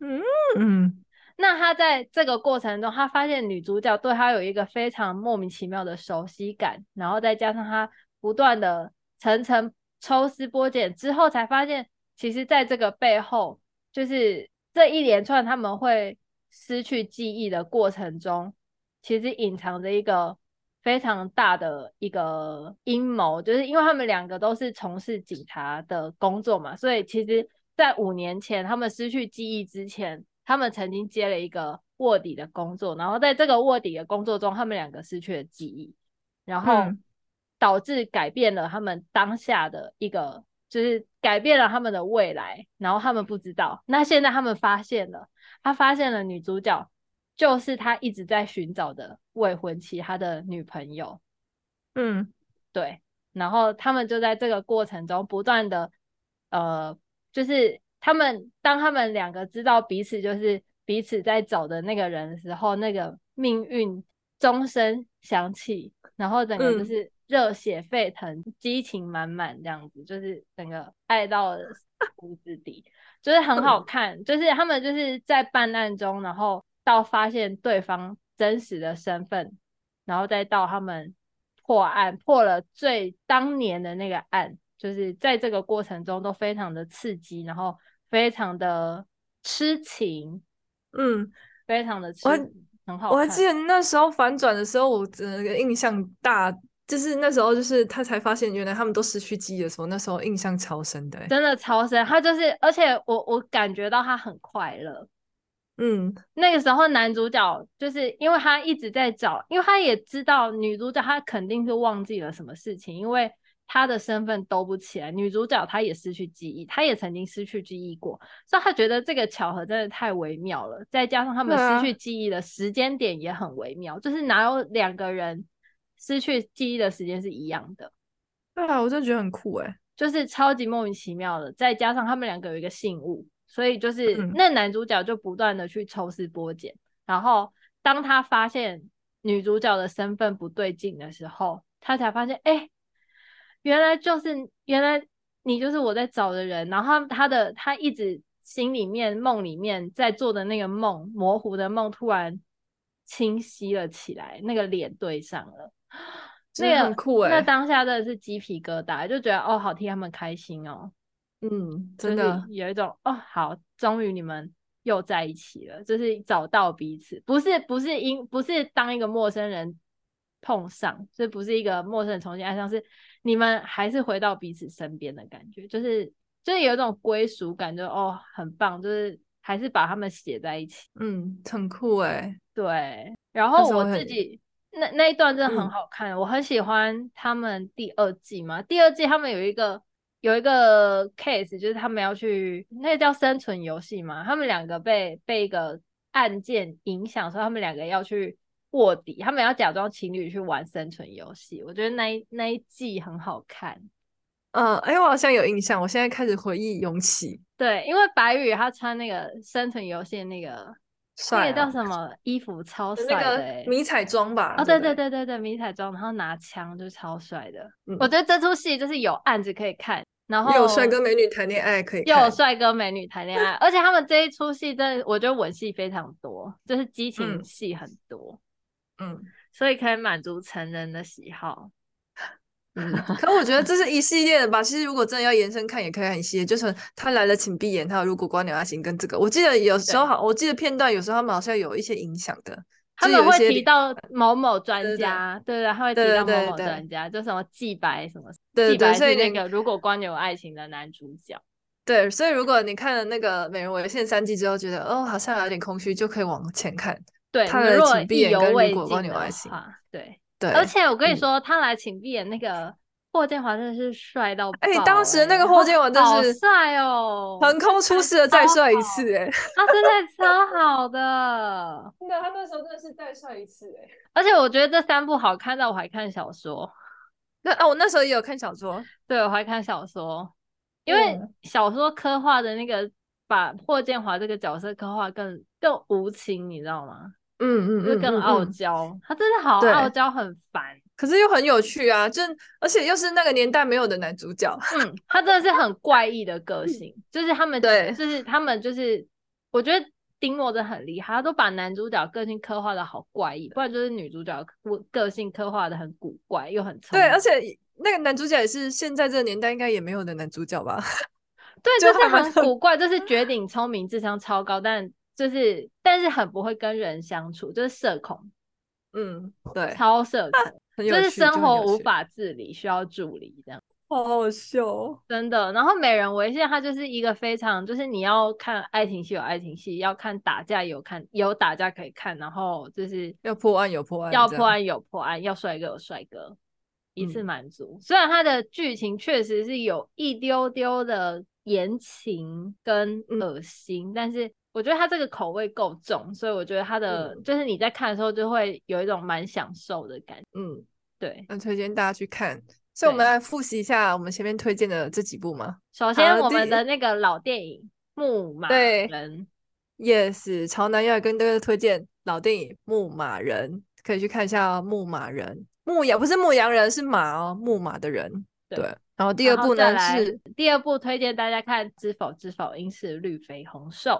嗯嗯。那他在这个过程中，他发现女主角对他有一个非常莫名其妙的熟悉感，然后再加上他不断的层层抽丝剥茧之后，才发现，其实在这个背后，就是这一连串他们会失去记忆的过程中，其实隐藏着一个非常大的一个阴谋，就是因为他们两个都是从事警察的工作嘛，所以其实，在五年前他们失去记忆之前。他们曾经接了一个卧底的工作，然后在这个卧底的工作中，他们两个失去了记忆，然后导致改变了他们当下的一个，就是改变了他们的未来，然后他们不知道。那现在他们发现了，他发现了女主角就是他一直在寻找的未婚妻，他的女朋友。嗯，对。然后他们就在这个过程中不断的，呃，就是他们当他们两个知道彼此就是彼此在找的那个人的时候，那个命运钟声响起，然后整个就是热血沸腾、嗯、激情满满这样子，就是整个爱到了骨子底，就是很好看。就是他们就是在办案中，然后到发现对方真实的身份，然后再到他们。破案破了最当年的那个案，就是在这个过程中都非常的刺激，然后非常的痴情，嗯，非常的痴情，很好。我还记得那时候反转的时候，我整个印象大，就是那时候就是他才发现原来他们都失去记忆的时候，那时候印象超深的，真的超深。他就是，而且我我感觉到他很快乐。嗯，那个时候男主角就是因为他一直在找，因为他也知道女主角她肯定是忘记了什么事情，因为他的身份兜不起来。女主角她也失去记忆，她也曾经失去记忆过，所以她觉得这个巧合真的太微妙了。再加上他们失去记忆的时间点也很微妙，啊、就是哪有两个人失去记忆的时间是一样的？对啊，我真的觉得很酷诶，就是超级莫名其妙的。再加上他们两个有一个信物。所以就是那男主角就不断的去抽丝剥茧，嗯，然后当他发现女主角的身份不对劲的时候，他才发现，哎，欸，原来就是原来你就是我在找的人。然后他的他一直心里面梦里面在做的那个梦，模糊的梦突然清晰了起来，那个脸对上了，那个很酷欸，那当下真的是鸡皮疙瘩，就觉得哦，好替他们开心哦。嗯，真的有一种哦，好，终于你们又在一起了，就是找到彼此，不是不是因不是当一个陌生人碰上，这不是一个陌生人重新爱上，是你们还是回到彼此身边的感觉，就是就是有一种归属感就，就哦很棒，就是还是把他们写在一起，嗯，很酷哎，对，然后我自己那那一段真的很好看，嗯，我很喜欢他们第二季嘛，第二季他们有一个。有一个 case，就是他们要去那个叫生存游戏嘛，他们两个被被一个案件影响，所以他们两个要去卧底，他们要假装情侣去玩生存游戏。我觉得那一那一季很好看。嗯，哎，我好像有印象，我现在开始回忆涌起。对，因为白宇他穿那个生存游戏那个。那个叫什么衣服超帅的、欸，迷彩装吧？哦，对对对对对，迷彩装，然后拿枪就超帅的、嗯。我觉得这出戏就是有案子可以看，然后有帅哥美女谈恋爱可以看，又有帅哥美女谈恋爱，而且他们这一出戏真的，我觉得吻戏非常多，就是激情戏很多，嗯，所以可以满足成人的喜好。嗯，可我觉得这是一系列的吧。其实如果真的要延伸看，也可以很细。就是他来了，请闭眼。他有如果光有爱情跟这个，我记得有时候好，我记得片段有时候他们好像有一些影响的。他们会提到某某专家，对对，对，他会提到某某专家，就什么季白什么，对，所以那个如果光有爱情的男主角。对，所以如果你看了那个《美人为先》三季之后，觉得哦好像有点空虚，就可以往前看。对，他的请闭眼跟如果蜗牛爱情，对。对，而且我跟你说，嗯、他来请闭眼那个霍建华真的是帅到爆，欸！哎、欸，当时那个霍建华真是帅哦，横空出世的 再帅一次，欸，哎，他真的超好的，真的，他那时候真的是再帅一次，欸，哎。而且我觉得这三部好看到我还看小说，那哦，我那时候也有看小说，对，我还看小说，因为小说刻画的那个把霍建华这个角色刻画更更无情，你知道吗？嗯嗯，就更傲娇、嗯嗯，他真的好傲娇，很烦。可是又很有趣啊，就而且又是那个年代没有的男主角。嗯，他真的是很怪异的个性，就是他们对，就是他们就是，我觉得丁墨真的很厉害，他都把男主角个性刻画的好怪异，不然就是女主角个性刻画的很古怪又很。对，而且那个男主角也是现在这个年代应该也没有的男主角吧？对，就是很古怪，就是绝 顶聪明，智商超高，但。就是，但是很不会跟人相处，就是社恐。嗯，对，超社恐，就是生活无法自理，需要助理这样。好好笑，真的。然后美人为现它就是一个非常，就是你要看爱情戏有爱情戏，要看打架有看有打架可以看，然后就是要破案有破案，要破案有破案，要帅哥有帅哥，一次满足。嗯。虽然它的剧情确实是有一丢丢的言情跟恶心，嗯，但是。我觉得它这个口味够重，所以我觉得它的、嗯、就是你在看的时候就会有一种蛮享受的感觉。嗯，对，那推荐大家去看。所以我们来复习一下我们前面推荐的这几部吗？首先，我们的那个老电影《牧马人》，Yes，潮南要跟大家推荐老电影《牧马人》，可以去看一下《牧马人》。牧羊不是牧羊人，是马哦，牧马的人。对。对然后第二部呢是第二部推荐大家看《知否知否，应是绿肥红瘦》。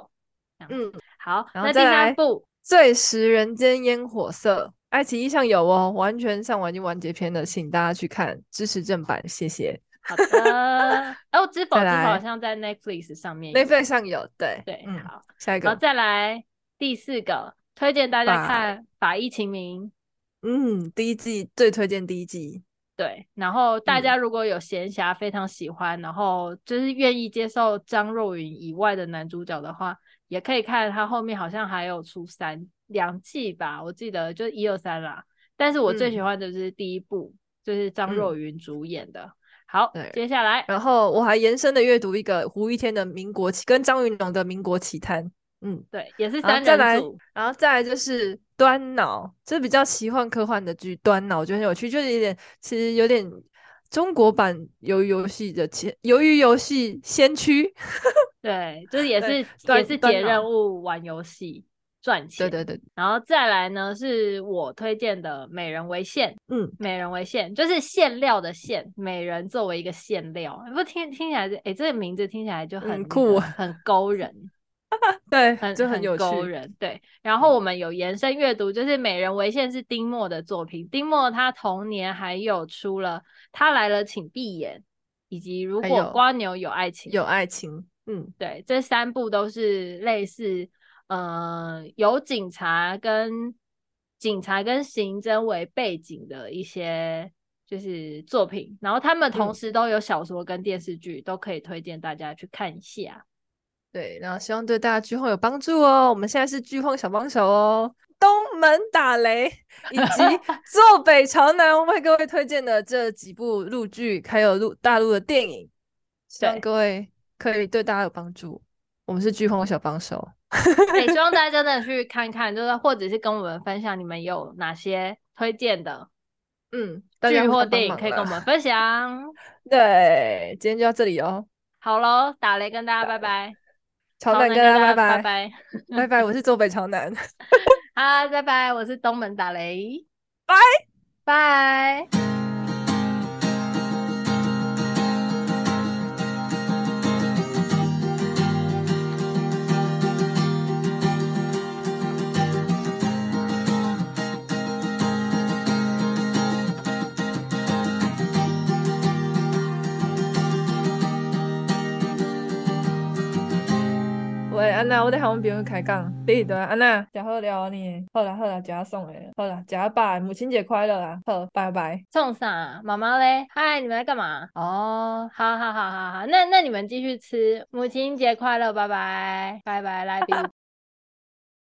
嗯，好，然后那第三部《最食人间烟火色》。爱奇艺上有哦，完全上完已经完结篇了，请大家去看支持正版，谢谢。好的，然后知否知否好像在 Netflix 上面，Netflix 上有，对对，嗯，好，下一。个，然后再来第四个，推荐大家看《法医秦明》，嗯，第一季最推荐第一季，对，然后大家如果有闲暇，非常喜欢，嗯、然后就是愿意接受张若昀以外的男主角的话，也可以看它后面好像还有出三。两季吧，我记得就一二三啦。但是我最喜欢的是第一部，嗯、就是张若昀主演的。嗯、好，接下来，然后我还延伸的阅读一个胡一天的《民国奇》跟张云龙的《民国奇谭》。嗯，对，也是三人组。然后，然后再来就是端脑，这比较奇幻科幻的剧。端脑就很有趣，就是有点，其实有点中国版鱿鱼游戏的前鱿鱼游戏先驱。对，就是也是也是解任务玩游戏。赚钱，对对对，然后再来呢，是我推荐的美人为馅，嗯，美人为馅就是馅料的馅，美人作为一个馅料，不听听起来就，哎，这个名字听起来就很、嗯、酷，很勾人，对，很就很有趣人，对。然后我们有延伸阅读，就是美人为线是丁墨的作品，丁墨他同年还有出了他来了，请闭眼，以及如果蜗牛有爱情，有爱情，嗯，对，这三部都是类似。呃，有警察跟警察跟刑侦为背景的一些就是作品，然后他们同时都有小说跟电视剧，嗯、都可以推荐大家去看一下。对，然后希望对大家剧荒有帮助哦。我们现在是剧荒小帮手哦，东门打雷以及 坐北朝南，为各位推荐的这几部陆剧，还有陆大陆的电影，希望各位可以对大家有帮助。我们是剧荒小帮手。也希望 大家真的去看看，就是或者是跟我们分享你们有哪些推荐的，嗯，剧或电影可以跟我们分享。对，今天就到这里哦。好喽，打雷跟大家拜拜，朝南跟大家拜拜拜拜 拜拜，我是坐北朝南。好，拜拜，我是东门打雷，拜拜。对，安娜，我得喊阮朋友开讲，对对，安娜，食好了呢，好啦好啦，食送诶，好啦，食饱，母亲节快乐啦，好，拜拜。送啥？妈妈嘞？嗨，你们在干嘛？哦，好好好好好，那那你们继续吃，母亲节快乐，拜拜，拜拜，来宾。